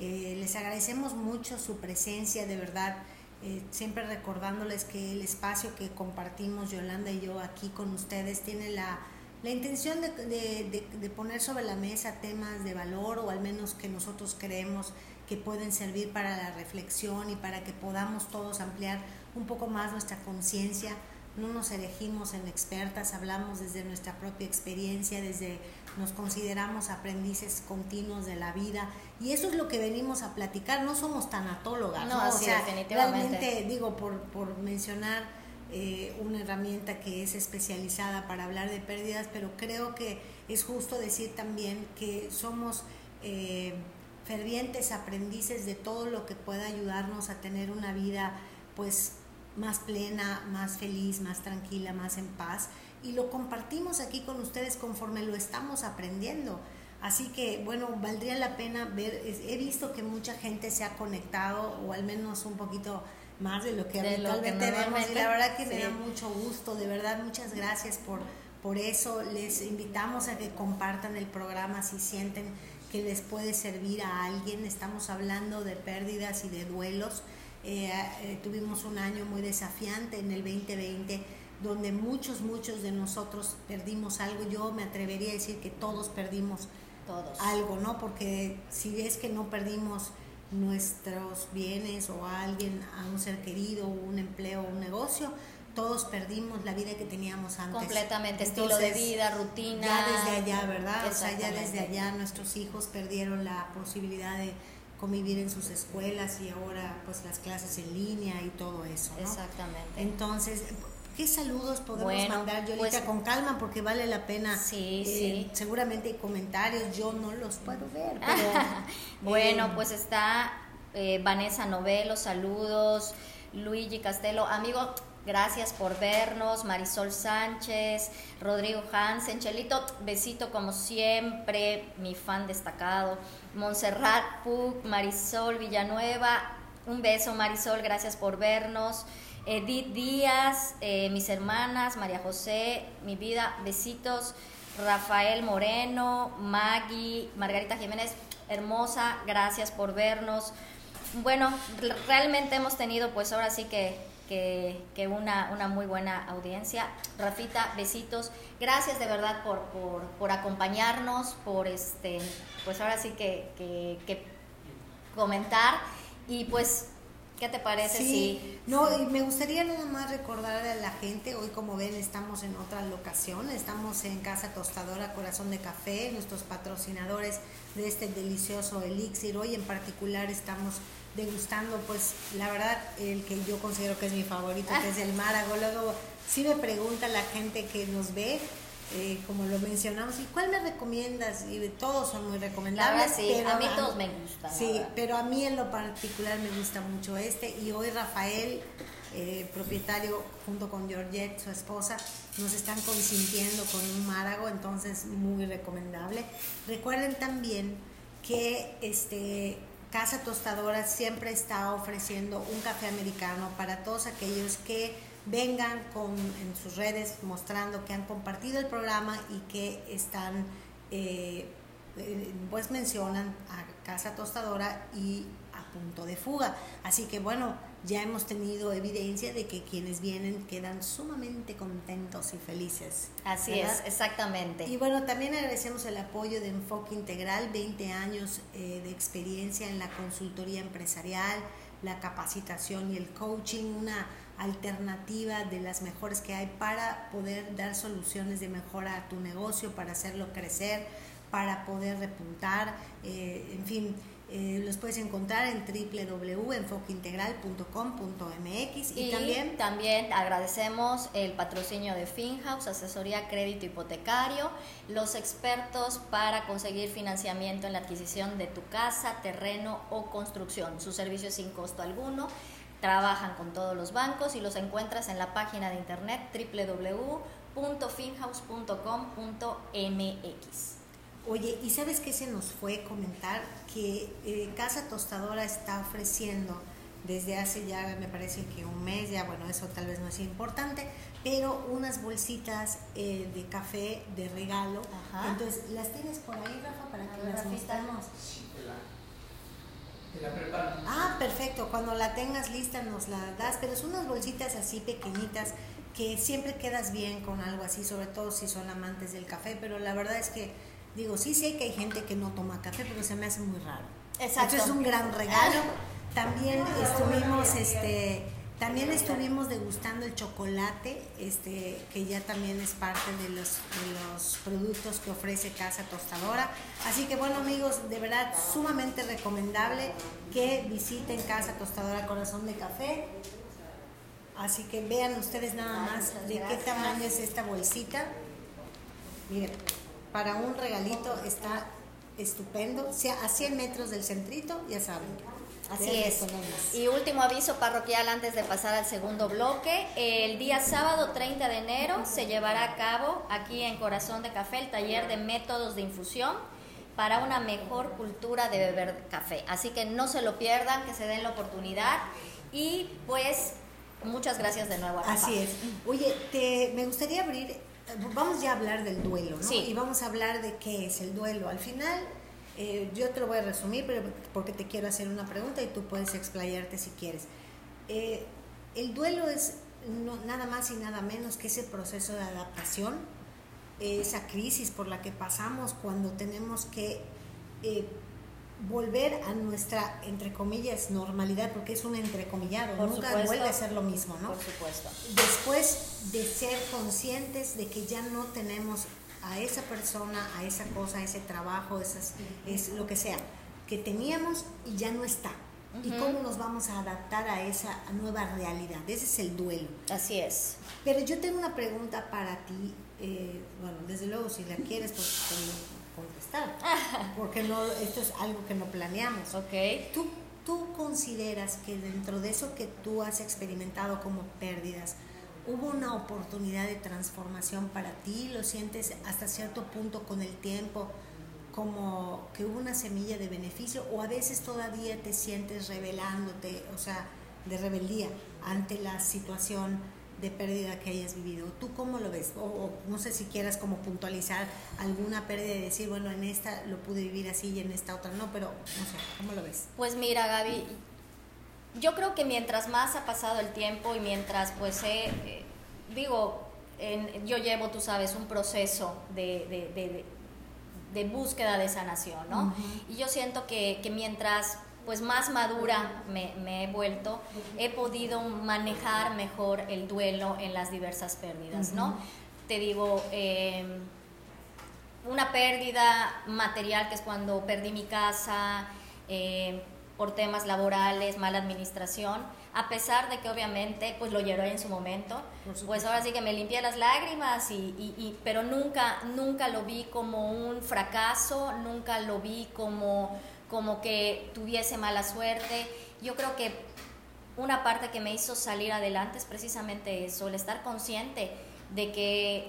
Eh, les agradecemos mucho su presencia, de verdad. Eh, siempre recordándoles que el espacio que compartimos Yolanda y yo aquí con ustedes tiene la, la intención de, de, de, poner sobre la mesa temas de valor o al menos que nosotros creemos que pueden servir para la reflexión y para que podamos todos ampliar un poco más nuestra conciencia. No nos elegimos en expertas, hablamos desde nuestra propia experiencia, desde nos consideramos aprendices continuos de la vida y eso es lo que venimos a platicar, no somos tanatólogas, no, o sea, realmente digo por, por mencionar eh, una herramienta que es especializada para hablar de pérdidas, pero creo que es justo decir también que somos eh, fervientes aprendices de todo lo que pueda ayudarnos a tener una vida pues más plena, más feliz, más tranquila, más en paz. Y lo compartimos aquí con ustedes conforme lo estamos aprendiendo. Así que, bueno, valdría la pena ver, he visto que mucha gente se ha conectado, o al menos un poquito más de lo que habitualmente vemos, y la verdad que me da mucho gusto, de verdad, muchas gracias por, por eso. Les invitamos a que compartan el programa si sienten que les puede servir a alguien. Estamos hablando de pérdidas y de duelos eh, eh, tuvimos un año muy desafiante en el 2020 donde muchos, muchos de nosotros perdimos algo. Yo me atrevería a decir que todos perdimos todos. algo, ¿no? Porque si es que no perdimos nuestros bienes o a alguien, a un ser querido, un empleo, un negocio, todos perdimos la vida que teníamos antes. Completamente, estilo de vida, rutina. Ya desde allá, ¿verdad? O sea, ya desde allá nuestros hijos perdieron la posibilidad de convivir en sus escuelas y ahora pues las clases en línea y todo eso. ¿no? Exactamente. Entonces, ¿qué saludos podemos mandar, Yolita? Pues, con calma porque vale la pena. Sí, eh, sí. Seguramente hay comentarios, yo no los puedo ver. bueno, eh, pues está eh, Vanessa Novelo, saludos. Luigi Castelo, amigo, Gracias por vernos, Marisol Sánchez, Rodrigo Hansen, Chelito, besito como siempre, mi fan destacado, Montserrat Puc, Marisol Villanueva, un beso Marisol, gracias por vernos, Edith Díaz, eh, mis hermanas, María José, mi vida, besitos, Rafael Moreno, Maggie, Margarita Jiménez, hermosa, gracias por vernos. Bueno, realmente hemos tenido pues ahora sí que que, una, una, muy buena audiencia. Rafita, besitos. Gracias de verdad por, por, acompañarnos, por este, pues ahora sí que, que, comentar. Y pues, ¿qué te parece sí, No, y me gustaría nada más recordar a la gente, hoy como ven estamos en otra locación, estamos en Casa Tostadora Corazón de Café, nuestros patrocinadores de este delicioso elixir. Hoy en particular estamos degustando, pues la verdad, el que yo considero que es mi favorito, que es el Márago. Luego, sí me pregunta la gente que nos ve, eh, como lo mencionamos, ¿y cuál me recomiendas? Y todos son muy recomendables. sí, pero a mí todos me gustan. Sí, pero a mí en lo particular me gusta mucho este. Y hoy Rafael, eh, propietario, junto con Georgette, su esposa, nos están consintiendo con un Márago, entonces muy recomendable. Recuerden también que este Casa Tostadora siempre está ofreciendo un café americano para todos aquellos que vengan con, en sus redes mostrando que han compartido el programa y que están, eh, pues mencionan a Casa Tostadora y a punto de fuga. Así que bueno, ya hemos tenido evidencia de que quienes vienen quedan sumamente contentos y felices. Así es, exactamente. Y bueno, también agradecemos el apoyo de Enfoque Integral, 20 años eh, de experiencia en la consultoría empresarial, la capacitación y el coaching, una alternativa de las mejores que hay para poder dar soluciones de mejora a tu negocio, para hacerlo crecer, para poder repuntar, eh, en fin eh, los puedes encontrar en www.enfoqueintegral.com.mx y, también también agradecemos el patrocinio de FinHouse, asesoría crédito hipotecario, los expertos para conseguir financiamiento en la adquisición de tu casa, terreno o construcción. Su servicio es sin costo alguno. Trabajan con todos los bancos y los encuentras en la página de internet www.finhouse.com.mx. Oye, ¿y sabes qué se nos fue comentar? Que eh, Casa Tostadora está ofreciendo desde hace ya me parece que un mes, ya bueno, eso tal vez no es importante, pero unas bolsitas eh, de café de regalo. Ajá. Entonces, ¿las tienes por ahí, Rafa, para que las mostremos? La. Ah, perfecto. Cuando la tengas lista nos la das, pero son unas bolsitas así pequeñitas que siempre quedas bien con algo así, sobre todo si son amantes del café, pero la verdad es que digo, sí sé que hay gente que no toma café, pero se me hace muy raro. Exacto. Esto es un gran regalo. También estuvimos este también estuvimos degustando el chocolate, este, que ya también es parte de los, de los productos que ofrece Casa Tostadora. Así que bueno amigos, de verdad sumamente recomendable que visiten Casa Tostadora Corazón de Café. Así que vean ustedes nada más de qué tamaño es esta bolsita. Miren, para un regalito está estupendo. O sea, a 100 metros del centrito, ya saben. Así es. Y último aviso parroquial antes de pasar al segundo bloque. El día sábado 30 de enero se llevará a cabo aquí en Corazón de Café el taller de métodos de infusión para una mejor cultura de beber café. Así que no se lo pierdan, que se den la oportunidad. Y pues muchas gracias de nuevo. a. Así es. Oye, te, me gustaría abrir, vamos ya a hablar del duelo, ¿no? Sí. Y vamos a hablar de qué es el duelo. Al final, eh, yo te lo voy a resumir, pero porque te quiero hacer una pregunta y tú puedes explayarte si quieres. Eh, el duelo es no- nada más y nada menos que ese proceso de adaptación, esa crisis por la que pasamos cuando tenemos que eh, volver a nuestra, entre comillas, normalidad, porque es un entrecomillado, Por nunca supuesto. vuelve a ser lo mismo, ¿no? Por supuesto. después de ser conscientes de que ya no tenemos a esa persona, a esa cosa, a ese trabajo, esas, es lo que sea, que teníamos y ya no está. ¿Y cómo nos vamos a adaptar a esa nueva realidad? Ese es el duelo. Así es. Pero yo tengo una pregunta para ti. eh, bueno, desde luego, si la quieres, pues contestar. Porque no, esto es algo que no planeamos. Ok. ¿Tú, ¿Tú consideras que dentro de eso que tú has experimentado como pérdidas, hubo una oportunidad de transformación para ti? ¿Lo sientes hasta cierto punto con el tiempo como que hubo una semilla de beneficio? ¿O a veces todavía te sientes rebelándote, o sea, de rebeldía ante la situación de pérdida que hayas vivido? ¿Tú cómo lo ves? O, o no sé si quieras como puntualizar alguna pérdida y decir, bueno, en esta lo pude vivir así y en esta otra no, pero no sé, ¿cómo lo ves? Pues mira, Gaby, yo creo que mientras más ha pasado el tiempo y mientras pues he, eh, digo, en- yo llevo, tú sabes, un proceso de, de- de- de- de búsqueda de sanación, ¿no? Y yo siento que, que mientras pues más madura me, me he vuelto, he podido manejar mejor el duelo en las diversas pérdidas, ¿no? Te digo, eh, una pérdida material que es cuando perdí mi casa eh, por temas laborales, mala administración, a pesar de que obviamente pues lo lloré en su momento, pues ahora sí que me limpié las lágrimas y, y- y- pero nunca nunca lo vi como un fracaso, nunca lo vi como como que tuviese mala suerte. Yo creo que una parte que me hizo salir adelante es precisamente eso, el estar consciente de que,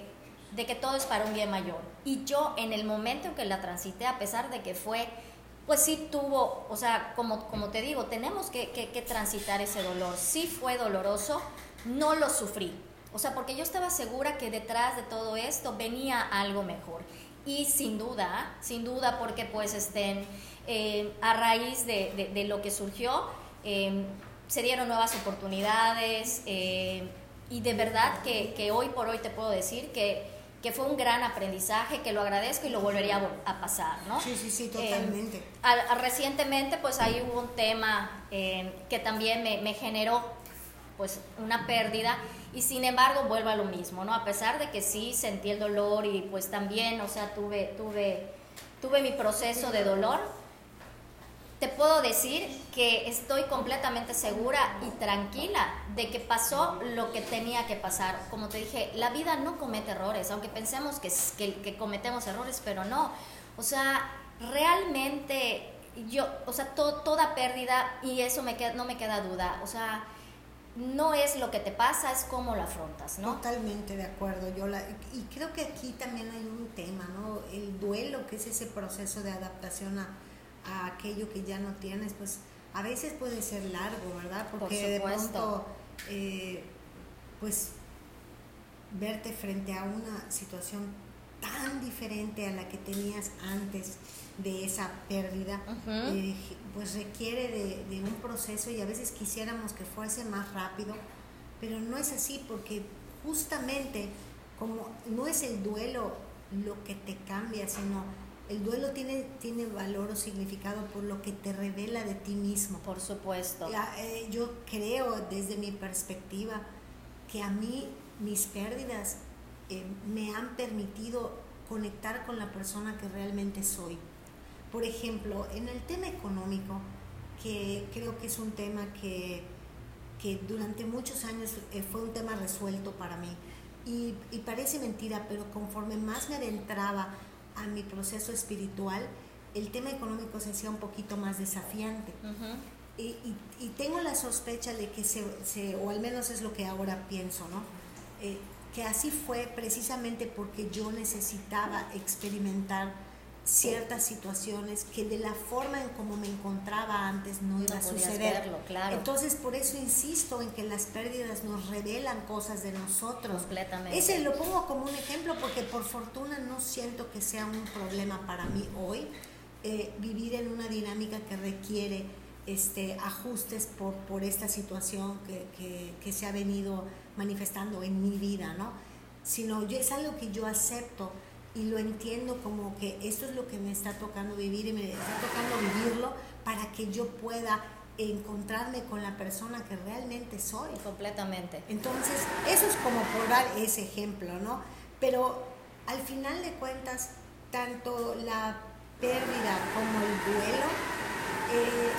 de que todo es para un bien mayor. Y yo en el momento en que la transité, a pesar de que fue, pues sí tuvo, o sea, como, como te digo, tenemos que, que- que transitar ese dolor. Sí fue doloroso, no lo sufrí. O sea, porque yo estaba segura que detrás de todo esto venía algo mejor. Y sin duda, sin duda, porque pues estén eh, a raíz de, de- lo que surgió, eh, se dieron nuevas oportunidades eh, y de verdad que, que hoy por hoy te puedo decir que, que fue un gran aprendizaje, que lo agradezco y lo volvería a, pasar, ¿no? Sí, sí, sí, Eh, totalmente. al- al- recientemente, pues ahí hubo un tema eh, que también me, me generó pues una pérdida y sin embargo vuelvo a lo mismo, ¿no? A pesar de que sí sentí el dolor y pues también, o sea, tuve, tuve, tuve mi proceso de dolor, te puedo decir que estoy completamente segura y tranquila de que pasó lo que tenía que pasar. Como te dije, la vida no comete errores, aunque pensemos que, que, que cometemos errores, pero no. O sea, realmente yo, o sea, to- toda pérdida, y eso me queda, no me queda duda, o sea, no es lo que te pasa, es cómo lo afrontas, ¿no? Totalmente de acuerdo. Yo la, y creo que aquí también hay un tema, ¿no? El duelo, que es ese proceso de adaptación a, a aquello que ya no tienes, pues a veces puede ser largo, ¿verdad? Por Porque de supuesto. pronto, eh, pues, verte frente a una situación tan diferente a la que tenías antes de esa pérdida, eh, pues requiere de, de un proceso y a veces quisiéramos que fuese más rápido, pero no es así porque justamente como no es el duelo lo que te cambia, sino el duelo tiene, tiene valor o significado por lo que te revela de ti mismo. Por supuesto. Eh, yo creo desde mi perspectiva que a mí mis pérdidas eh, me han permitido conectar con la persona que realmente soy. Por ejemplo, en el tema económico, que creo que es un tema que, que durante muchos años eh, fue un tema resuelto para mí. Y, y parece mentira, pero conforme más me adentraba a mi proceso espiritual, el tema económico se hacía un poquito más desafiante. Ujú. Y, y- y tengo la sospecha de que se, se- o al menos es lo que ahora pienso, ¿no? Eh, que así fue precisamente porque yo necesitaba experimentar ciertas situaciones que de la forma en como me encontraba antes no iba No a suceder. verlo, claro. Entonces por eso insisto en que las pérdidas nos revelan cosas de nosotros. Completamente. Ese lo pongo como un ejemplo porque por fortuna no siento que sea un problema para mí hoy eh, vivir en una dinámica que requiere este, ajustes por, por esta situación que, que- que se ha venido manifestando en mi vida, ¿no? Sino yo, es algo que yo acepto y lo entiendo como que esto es lo que me está tocando vivir y me está tocando vivirlo para que yo pueda encontrarme con la persona que realmente soy. Completamente. Entonces, eso es como por dar ese ejemplo, ¿no? Pero al final de cuentas, tanto la pérdida como el duelo eh,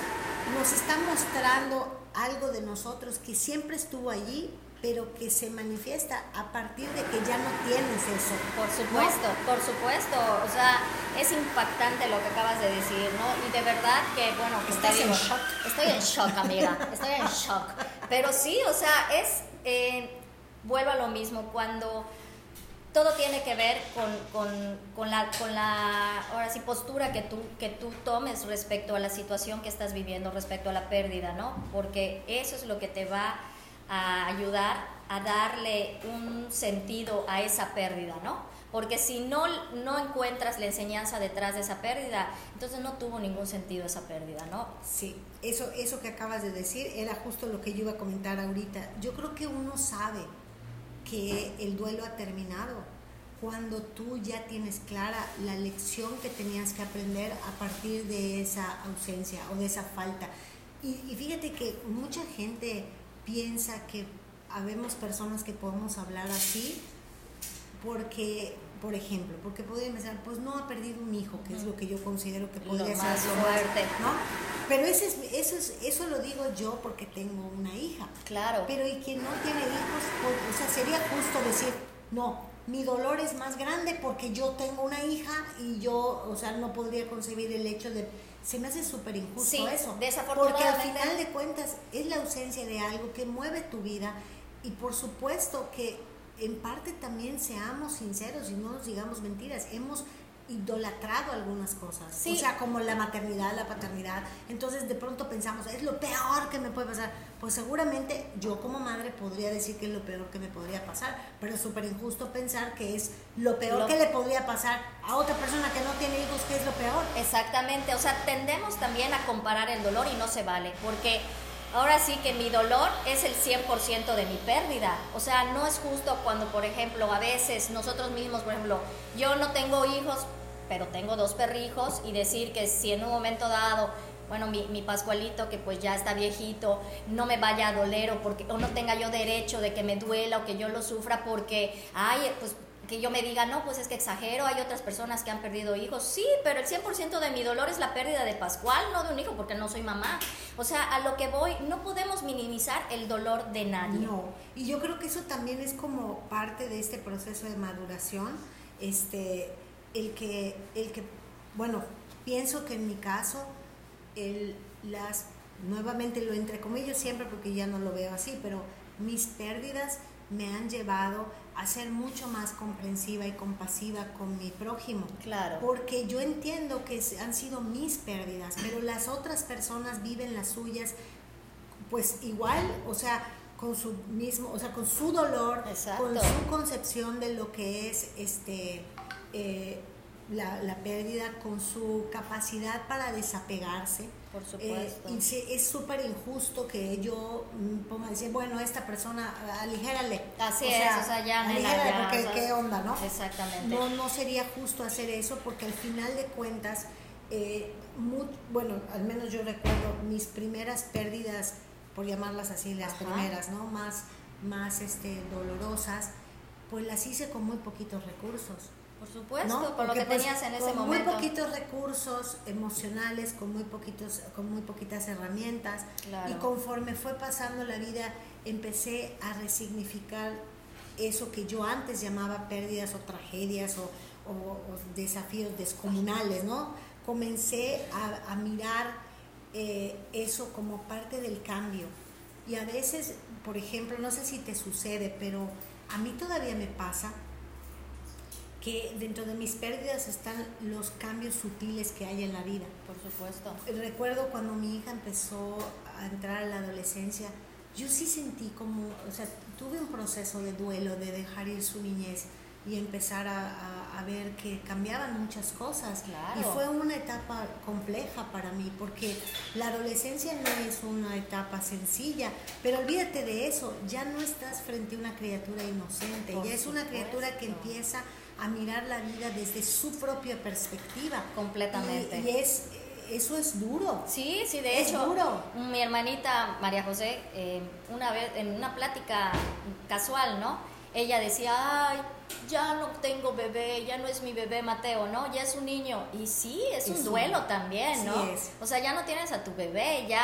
nos está mostrando algo de nosotros que siempre estuvo allí, pero que se manifiesta a partir de que ya no tienes eso. Por supuesto, por supuesto. O sea, es impactante lo que acabas de decir, ¿no? Y de verdad que, bueno, pues te ¿Estás en shock? Estoy en shock, amiga. Estoy en shock. Pero sí, o sea, es. eh, vuelvo a lo mismo. Cuando todo tiene que ver con, con- con la, con la ahora sí, postura que tú, que tú tomes respecto a la situación que estás viviendo, respecto a la pérdida, ¿no? Porque eso es lo que te va a ayudar a darle un sentido a esa pérdida, ¿no? Porque si no, no encuentras la enseñanza detrás de esa pérdida, entonces no tuvo ningún sentido esa pérdida, ¿no? Sí, eso, eso que acabas de decir era justo lo que yo iba a comentar ahorita. Yo creo que uno sabe que el duelo ha terminado cuando tú ya tienes clara la lección que tenías que aprender a partir de esa ausencia o de esa falta. Y, y fíjate que mucha gente piensa que habemos personas que podemos hablar así porque, por ejemplo, porque podría pensar, pues no ha perdido un hijo, que es lo que yo considero que podría más ser lo fuerte. ¿no? Pero ese es, eso, es, eso lo digo yo porque tengo una hija. Claro. Pero y quien no tiene hijos, pues, o sea, sería justo decir, no, mi dolor es más grande porque yo tengo una hija y yo, o sea, no podría concebir el hecho de... Se me hace súper injusto Sí, eso. Porque al final de cuentas es la ausencia de algo que mueve tu vida y por supuesto que en parte también seamos sinceros y no nos digamos mentiras. Hemos idolatrado algunas cosas. Sí. O sea, como la maternidad, la paternidad. Entonces de pronto pensamos, es lo peor que me puede pasar. Pues seguramente yo como madre podría decir que es lo peor que me podría pasar, pero es súper injusto pensar que es lo peor Lo- que le podría pasar a otra persona que no tiene hijos, que es lo peor. Exactamente, o sea, tendemos también a comparar el dolor y no se vale, porque ahora sí que mi dolor es el 100% de mi pérdida. O sea, no es justo cuando, por ejemplo, a veces nosotros mismos, por ejemplo, yo no tengo hijos, pero tengo dos perrijos y decir que si en un momento dado bueno, mi, mi Pascualito, que pues ya está viejito, no me vaya a doler o, porque, o no tenga yo derecho de que me duela o que yo lo sufra porque, ay, pues que yo me diga, no, pues es que exagero, hay otras personas que han perdido hijos. Sí, pero el 100% de mi dolor es la pérdida de Pascual, no de un hijo, porque no soy mamá. O sea, a lo que voy, no podemos minimizar el dolor de nadie. No, y yo creo que eso también es como parte de este proceso de maduración, este, el que, el que, bueno, pienso que en mi caso, el, las, nuevamente lo entrecomillo siempre porque ya no lo veo así, pero mis pérdidas me han llevado a ser mucho más comprensiva y compasiva con mi prójimo. Claro. Porque yo entiendo que han sido mis pérdidas, pero las otras personas viven las suyas, pues igual, o sea, con su mismo, o sea, con su dolor, Exacto. con su concepción de lo que es este eh, la, la pérdida, con su capacidad para desapegarse. Por Eh, supuesto. es súper injusto que yo mm, ponga a decir, bueno, esta persona, aligérale. Así O es, sea, o sea, ya, aligérale, ya, porque o sea, qué onda, ¿no? Exactamente. No, no sería justo hacer eso porque al final de cuentas, eh, mu- bueno, al menos yo recuerdo mis primeras pérdidas, por llamarlas así, las Ajá. primeras, ¿no? Más, más este, dolorosas, pues las hice con muy poquitos recursos. Por supuesto, ¿no? con lo que pues, tenías en ese con momento. Muy poquitos recursos emocionales, con muy poquitos, con muy poquitas herramientas. Claro. Y conforme fue pasando la vida, empecé a resignificar eso que yo antes llamaba pérdidas o tragedias o, o- o desafíos descomunales, ¿no? Comencé a, a mirar eh, eso como parte del cambio. Y a veces, por ejemplo, no sé si te sucede, pero a mí todavía me pasa que dentro de mis pérdidas están los cambios sutiles que hay en la vida. Por supuesto. Recuerdo cuando mi hija empezó a entrar a la adolescencia, yo sí sentí como, o sea, tuve un proceso de duelo, de dejar ir su niñez y empezar a, a- a ver que cambiaban muchas cosas. Claro. Y fue una etapa compleja para mí, porque la adolescencia no es una etapa sencilla, pero olvídate de eso, ya no estás frente a una criatura inocente, Por ya es una criatura que supuesto. empieza a mirar la vida desde su propia perspectiva. Completamente. Y, y es, eso es duro. Sí, sí, de Es hecho, duro. mi hermanita María José, eh, una vez en una plática casual, ¿no? Ella decía, ay, ya no tengo bebé, ya no es mi bebé Mateo, ¿no? Ya es un niño. Y sí, es, Es un un- duelo también, sí ¿no? es. O sea, ya no tienes a tu bebé, ya,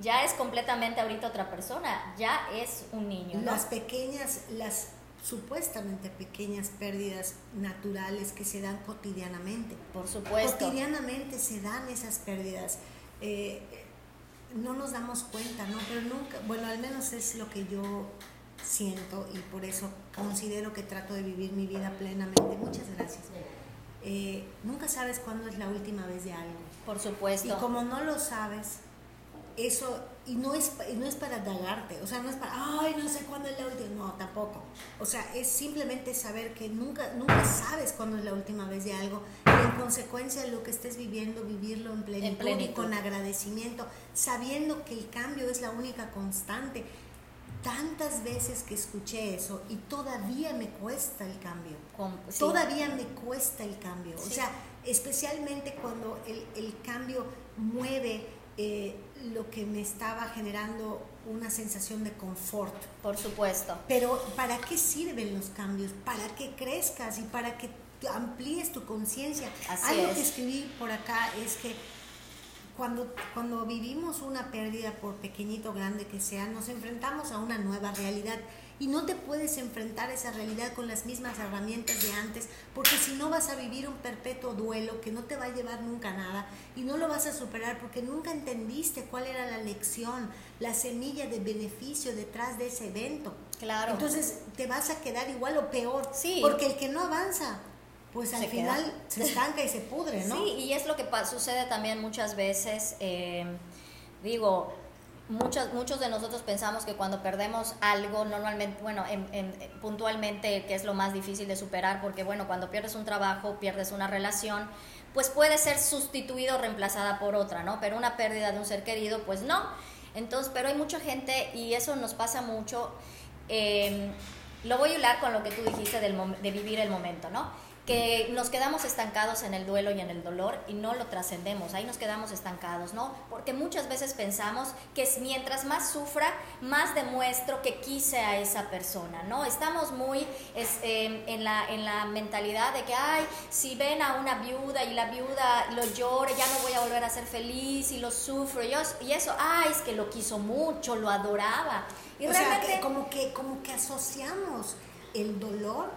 ya es completamente ahorita otra persona, ya es un niño, ¿no? Las pequeñas, las supuestamente pequeñas pérdidas naturales que se dan cotidianamente. Por supuesto. Cotidianamente se dan esas pérdidas. Eh, no nos damos cuenta, ¿no? Pero nunca, bueno, al menos es lo que yo siento y por eso considero que trato de vivir mi vida plenamente. Muchas gracias. Eh, nunca sabes cuándo es la última vez de algo. Por Y supuesto. como no lo sabes, eso, y no es, y no es para dagarte, o sea, no es para, ay, no sé cuándo es la última, no, tampoco. O sea, es simplemente saber que nunca, nunca sabes cuándo es la última vez de algo, y en consecuencia lo que estés viviendo, vivirlo en plenitud, y plenitud. con agradecimiento, sabiendo que el cambio es la única constante. Tantas veces que escuché eso y todavía me cuesta el cambio. Con- sí. Todavía me cuesta el cambio. O Sí. sea, especialmente cuando el, el cambio mueve eh, lo que me estaba generando una sensación de confort. Por supuesto. Pero ¿para qué sirven los cambios? Para que crezcas y para que amplíes tu conciencia. Algo es. que escribí por acá es que cuando, cuando vivimos una pérdida, por pequeñito o grande que sea, nos enfrentamos a una nueva realidad. Y no te puedes enfrentar a esa realidad con las mismas herramientas de antes, porque si no vas a vivir un perpetuo duelo que no te va a llevar nunca a nada y no lo vas a superar porque nunca entendiste cuál era la lección, la semilla de beneficio detrás de ese evento. Claro. Entonces te vas a quedar igual o peor, Sí. porque el que no avanza, pues al Se queda. final se estanca y se pudre, ¿no? Sí, y es lo que sucede también muchas veces. eh, digo, muchos, muchos de nosotros pensamos que cuando perdemos algo, normalmente, bueno, en- en- puntualmente, que es lo más difícil de superar, porque bueno, cuando pierdes un trabajo, pierdes una relación, pues puede ser sustituido o reemplazada por otra, ¿no? Pero una pérdida de un ser querido, pues no. Entonces, pero hay mucha gente, y eso nos pasa mucho, eh, lo voy a hilar con lo que tú dijiste del de vivir el momento, ¿no? Que nos quedamos estancados en el duelo y en el dolor y no lo trascendemos, ahí nos quedamos estancados, ¿no? Porque muchas veces pensamos que mientras más sufra, más demuestro que quise a esa persona, ¿no? Estamos muy es, eh, en, la, en la mentalidad de que, ay, si ven a una viuda y la viuda lo llora, ya no voy a volver a ser feliz y lo sufro, y, yo- y eso, ay, es que lo quiso mucho, lo adoraba. Y o sea, realmente... que como que como que asociamos el dolor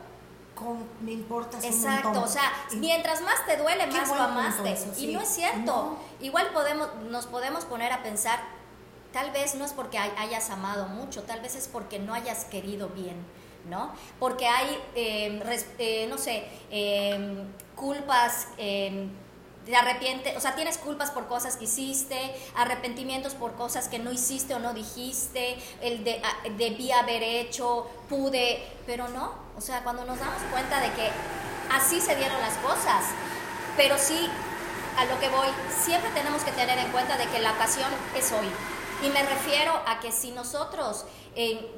con me importas un Exacto, montón. o sea, Y- mientras más te duele, más lo amaste. eso, Y no es cierto. No. Igual podemos, nos podemos poner a pensar tal vez no es porque hay- hayas amado mucho, tal vez es porque no hayas querido bien, ¿no? Porque hay, eh, res- eh, no sé, eh, culpas, eh, te o sea, tienes culpas por cosas que hiciste, arrepentimientos por cosas que no hiciste o no dijiste, el de ah, debí haber hecho, pude, pero no, o sea, cuando nos damos cuenta de que así se dieron las cosas, pero sí, a lo que voy, siempre tenemos que tener en cuenta de que la ocasión es hoy. Y me refiero a que si nosotros eh,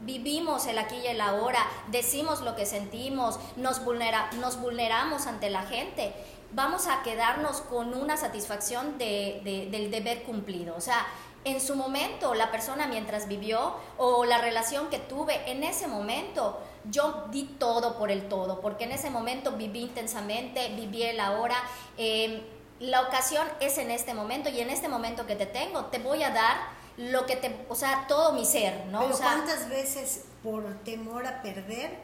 vivimos el aquí y el ahora, decimos lo que sentimos, nos, vulnera, nos vulneramos ante la gente, vamos a quedarnos con una satisfacción de- de- del deber cumplido. O sea, en su momento, la persona mientras vivió o la relación que tuve en ese momento, yo di todo por el todo, porque en ese momento viví intensamente, viví el ahora. eh, la ocasión es en este momento y en este momento que te tengo, te voy a dar lo que te, o sea, todo mi ser, ¿no? Pero o sea, ¿cuántas veces por temor a perder,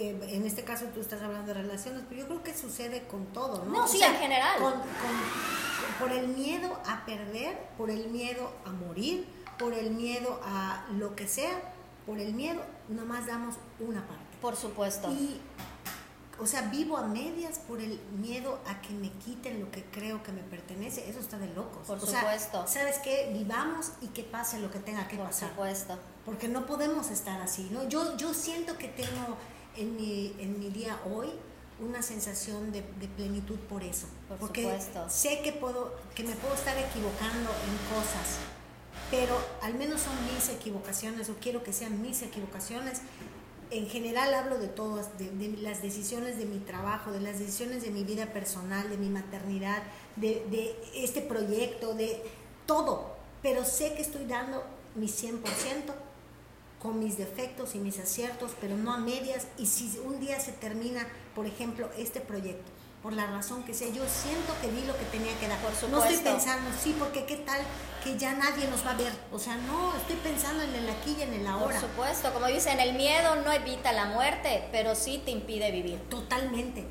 eh, en este caso tú estás hablando de relaciones, pero yo creo que sucede con todo, ¿no? No, sí, en general. con- con- por el miedo a perder, por el miedo a morir, por el miedo a lo que sea, por el miedo, nomás damos una parte. por supuesto. Y, o sea, vivo a medias por el miedo a que me quiten lo que creo que me pertenece. Eso está de locos. Por O sea, supuesto. ¿Sabes qué? Vivamos y que pase lo que tenga que por pasar. supuesto. Porque no podemos estar así, ¿no? Yo, yo siento que tengo en mi, en mi día hoy una sensación de, de plenitud por eso. Por porque supuesto. sé que, puedo, que me puedo estar equivocando en cosas, pero al menos son mis equivocaciones, o quiero que sean mis equivocaciones. En general hablo de todas, de, de las decisiones de mi trabajo, de las decisiones de mi vida personal, de mi maternidad, de, de este proyecto, de todo. Pero sé que estoy dando mi 100% con mis defectos y mis aciertos, pero no a medias. Y si un día se termina, por ejemplo, este proyecto, por la razón que sea, yo siento que di lo que tenía que dar. Por No estoy supuesto. pensando, sí, porque qué tal que ya nadie nos va a ver. O sea, no, estoy pensando en el aquí y en el Por ahora. supuesto, como dicen, el miedo no evita la muerte, pero sí te impide vivir. Totalmente.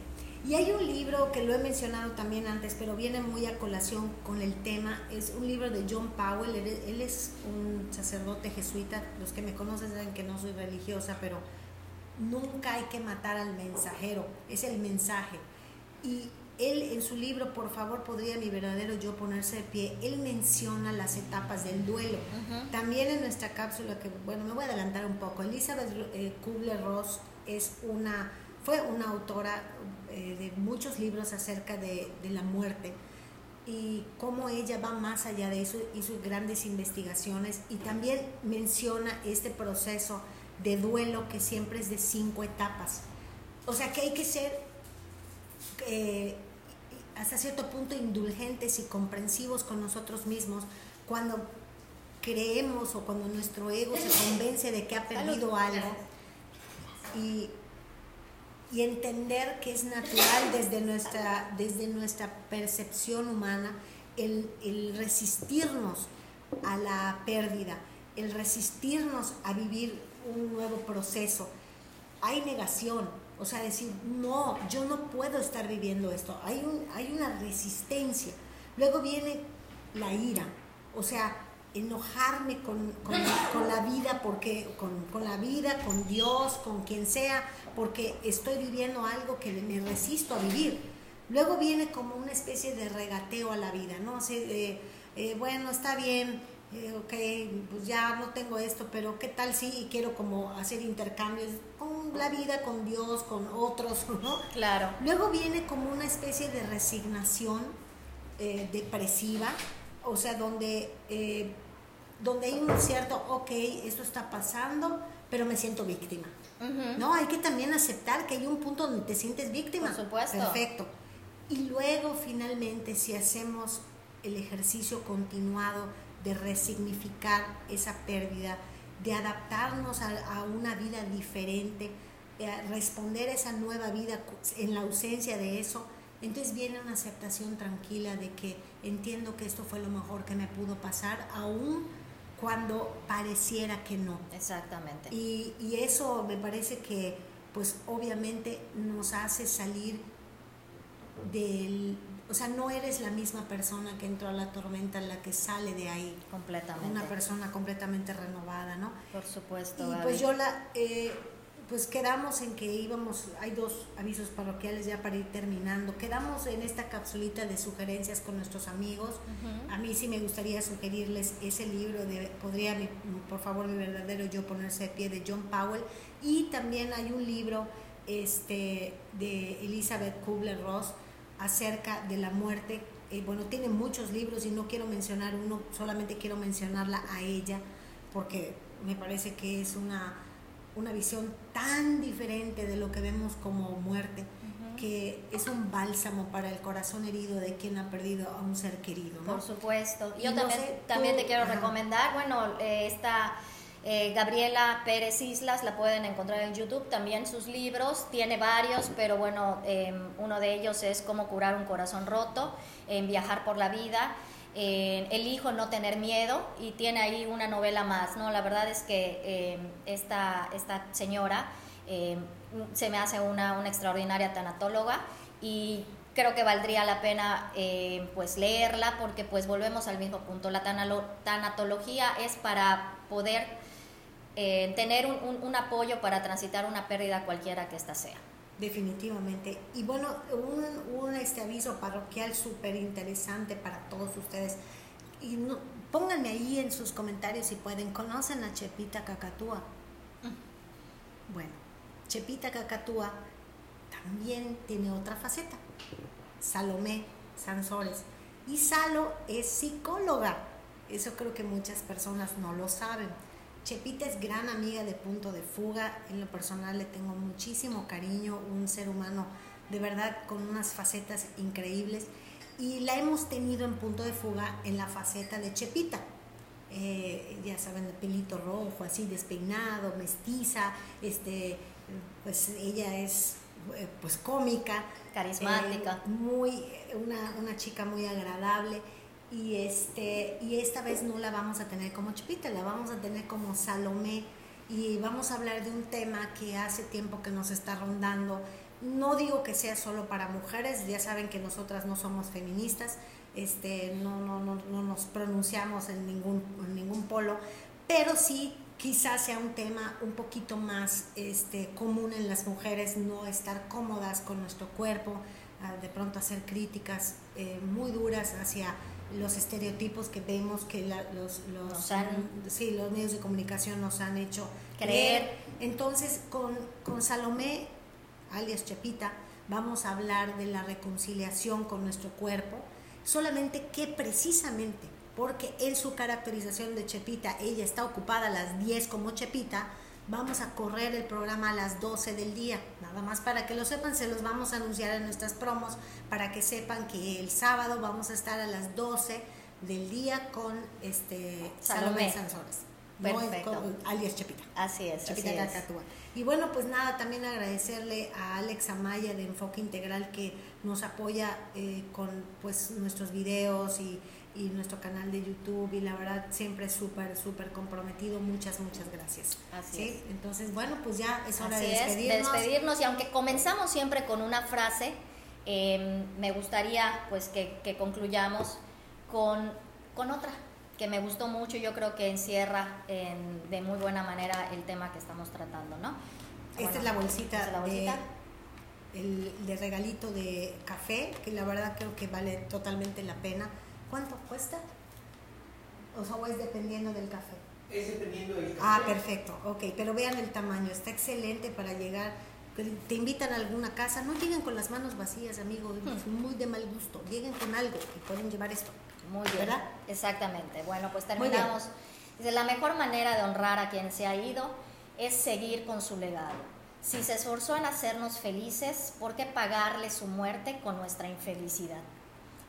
Y hay un libro que lo he mencionado también antes, pero viene muy a colación con el tema. Es un libro de John Powell. Él, es- él es un sacerdote jesuita. Los que me conocen saben que no soy religiosa, pero nunca hay que matar al mensajero. Es el mensaje. Y él en su libro, por favor, podría mi verdadero yo ponerse de pie. Él menciona las etapas del duelo. También en nuestra cápsula, que bueno, me voy a adelantar un poco, Elizabeth eh, Kubler-Ross es una, fue una autora eh, de muchos libros acerca de, de la muerte y cómo ella va más allá de eso, hizo grandes investigaciones. Y también menciona este proceso de duelo que siempre es de cinco etapas. O sea que hay que ser eh, hasta cierto punto indulgentes y comprensivos con nosotros mismos cuando creemos o cuando nuestro ego se convence de que ha perdido algo. Y, y entender que es natural desde nuestra, desde nuestra percepción humana el, el resistirnos a la pérdida, el resistirnos a vivir un nuevo proceso. Hay negación, o sea, decir, no, yo no puedo estar viviendo esto. Hay, un, hay una resistencia. Luego viene la ira, o sea, enojarme con, con, la vida, porque, con, con la vida, con Dios, con quien sea, porque estoy viviendo algo que me resisto a vivir. Luego viene como una especie de regateo a la vida, ¿no? O sea, eh, eh, bueno, está bien, eh, ok, pues ya no tengo esto, pero ¿qué tal si quiero como hacer intercambios con la vida, con Dios, con otros, ¿no? Claro. Luego viene como una especie de resignación eh, depresiva, o sea, donde, eh, donde hay un cierto, ok, esto está pasando, pero me siento víctima. No, hay que también aceptar que hay un punto donde te sientes víctima. Por supuesto. Perfecto. Y luego, finalmente, si hacemos el ejercicio continuado de resignificar esa pérdida, de adaptarnos a, a una vida diferente, a responder a esa nueva vida en la ausencia de eso, entonces viene una aceptación tranquila de que entiendo que esto fue lo mejor que me pudo pasar, aun cuando pareciera que no. Exactamente. Y, y eso me parece que, pues obviamente nos hace salir del, o sea, no eres la misma persona que entró a la tormenta, la que sale de ahí. Completamente. Una persona completamente renovada, ¿no? Por supuesto. Y pues yo la, eh, pues quedamos en que íbamos, hay dos avisos parroquiales ya para ir terminando, quedamos en esta capsulita de sugerencias con nuestros amigos. A mí sí me gustaría sugerirles ese libro de Podría, mi- por favor, mi verdadero yo ponerse de pie de John Powell. Y también hay un libro este, de Elizabeth Kubler-Ross acerca de la muerte. Eh, bueno, tiene muchos libros y no quiero mencionar uno, solamente quiero mencionarla a ella porque me parece que es una, una visión tan diferente de lo que vemos como muerte, que es un bálsamo para el corazón herido de quien ha perdido a un ser querido. ¿no? Por supuesto. Y Yo no también, sé, también tú- te quiero ajá. recomendar, bueno, eh, esta eh, Gabriela Pérez Islas la pueden encontrar en YouTube, también sus libros, tiene varios, pero bueno, eh, uno de ellos es Cómo curar un corazón roto, en Viajar por la vida, eh, Elijo no tener miedo y tiene ahí una novela más, ¿no? La verdad es que eh, esta, esta señora eh, se me hace una, una extraordinaria tanatóloga y creo que valdría la pena eh, pues leerla porque pues volvemos al mismo punto. La tanatología es para poder tener un, un- un apoyo para transitar una pérdida cualquiera que ésta sea. Definitivamente. Y bueno, un, un, este aviso parroquial súper interesante para todos ustedes. Y no- pónganme ahí en sus comentarios si pueden. ¿Conocen a Chepita Cacatúa? Bueno, Chepita Cacatúa también tiene otra faceta. Salomé Sansores. Y Salo es psicóloga. Eso creo que muchas personas no lo saben. Chepita es gran amiga de Punto de Fuga. En lo personal le tengo muchísimo cariño, un ser humano de verdad con unas facetas increíbles. Y la hemos tenido en Punto de Fuga en la faceta de Chepita. Eh, ya saben, el pelito rojo, así despeinado, mestiza. Este, pues ella es eh, pues cómica. Carismática. Eh, muy, una, una chica muy agradable y este y esta vez no la vamos a tener como Chipita, la vamos a tener como Salomé y vamos a hablar de un tema que hace tiempo que nos está rondando. No digo que sea solo para mujeres, ya saben que nosotras no somos feministas, este, no, no, no, no nos pronunciamos en ningún, en ningún polo, pero sí quizás sea un tema un poquito más este, común en las mujeres, no estar cómodas con nuestro cuerpo, ah, de pronto hacer críticas eh, muy duras hacia los estereotipos que vemos que la- los, los, Nos han- sí, los medios de comunicación nos han hecho Creer. Entonces, con, con Salomé, alias Chepita, vamos a hablar de la reconciliación con nuestro cuerpo, solamente que precisamente porque en su caracterización de Chepita ella está ocupada a las 10 como Chepita, vamos a correr el programa a las 12 del día. Nada más para que lo sepan, se los vamos a anunciar en nuestras promos para que sepan que el sábado vamos a estar a las 12 del día con este Salomé. Salomé Sansores. No Perfecto. con- alias Chepita. Así es, así Chepita es. Cacatúa. Y bueno, pues nada, también agradecerle a Alex Amaya de Enfoque Integral que nos apoya eh, con pues nuestros videos y, y nuestro canal de YouTube y la verdad siempre súper, súper comprometido. Muchas, muchas gracias. Así ¿Sí? es. Entonces, bueno, pues ya es hora Así de es, de despedirnos. despedirnos y aunque comenzamos siempre con una frase, eh, me gustaría pues que, que concluyamos con, con otra que me gustó mucho y yo creo que encierra en- de muy buena manera el tema que estamos tratando, ¿no? Esta Bueno, es la bolsita, esta es la bolsita. De, el, de regalito de café, que la verdad creo que vale totalmente la pena. ¿Cuánto cuesta? O sea, o es dependiendo del café. Es dependiendo del café. Ah, perfecto, ok, pero vean el tamaño, está excelente para llegar. Te invitan a alguna casa, no lleguen con las manos vacías, amigos, es muy de mal gusto. Lleguen con algo y pueden llevar esto. Muy bien, ¿Verdad? exactamente. Bueno, pues terminamos. Dice, la mejor manera de honrar a quien se ha ido es seguir con su legado. Si se esforzó en hacernos felices, ¿por qué pagarle su muerte con nuestra infelicidad?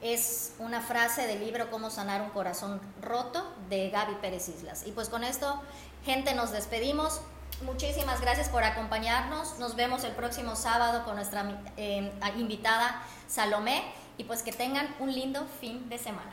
Es una frase del libro Cómo sanar un corazón roto de Gaby Pérez Islas. Y pues con esto, gente, nos despedimos. Muchísimas gracias por acompañarnos. Nos vemos el próximo sábado con nuestra eh, invitada Salomé. Y pues que tengan un lindo fin de semana.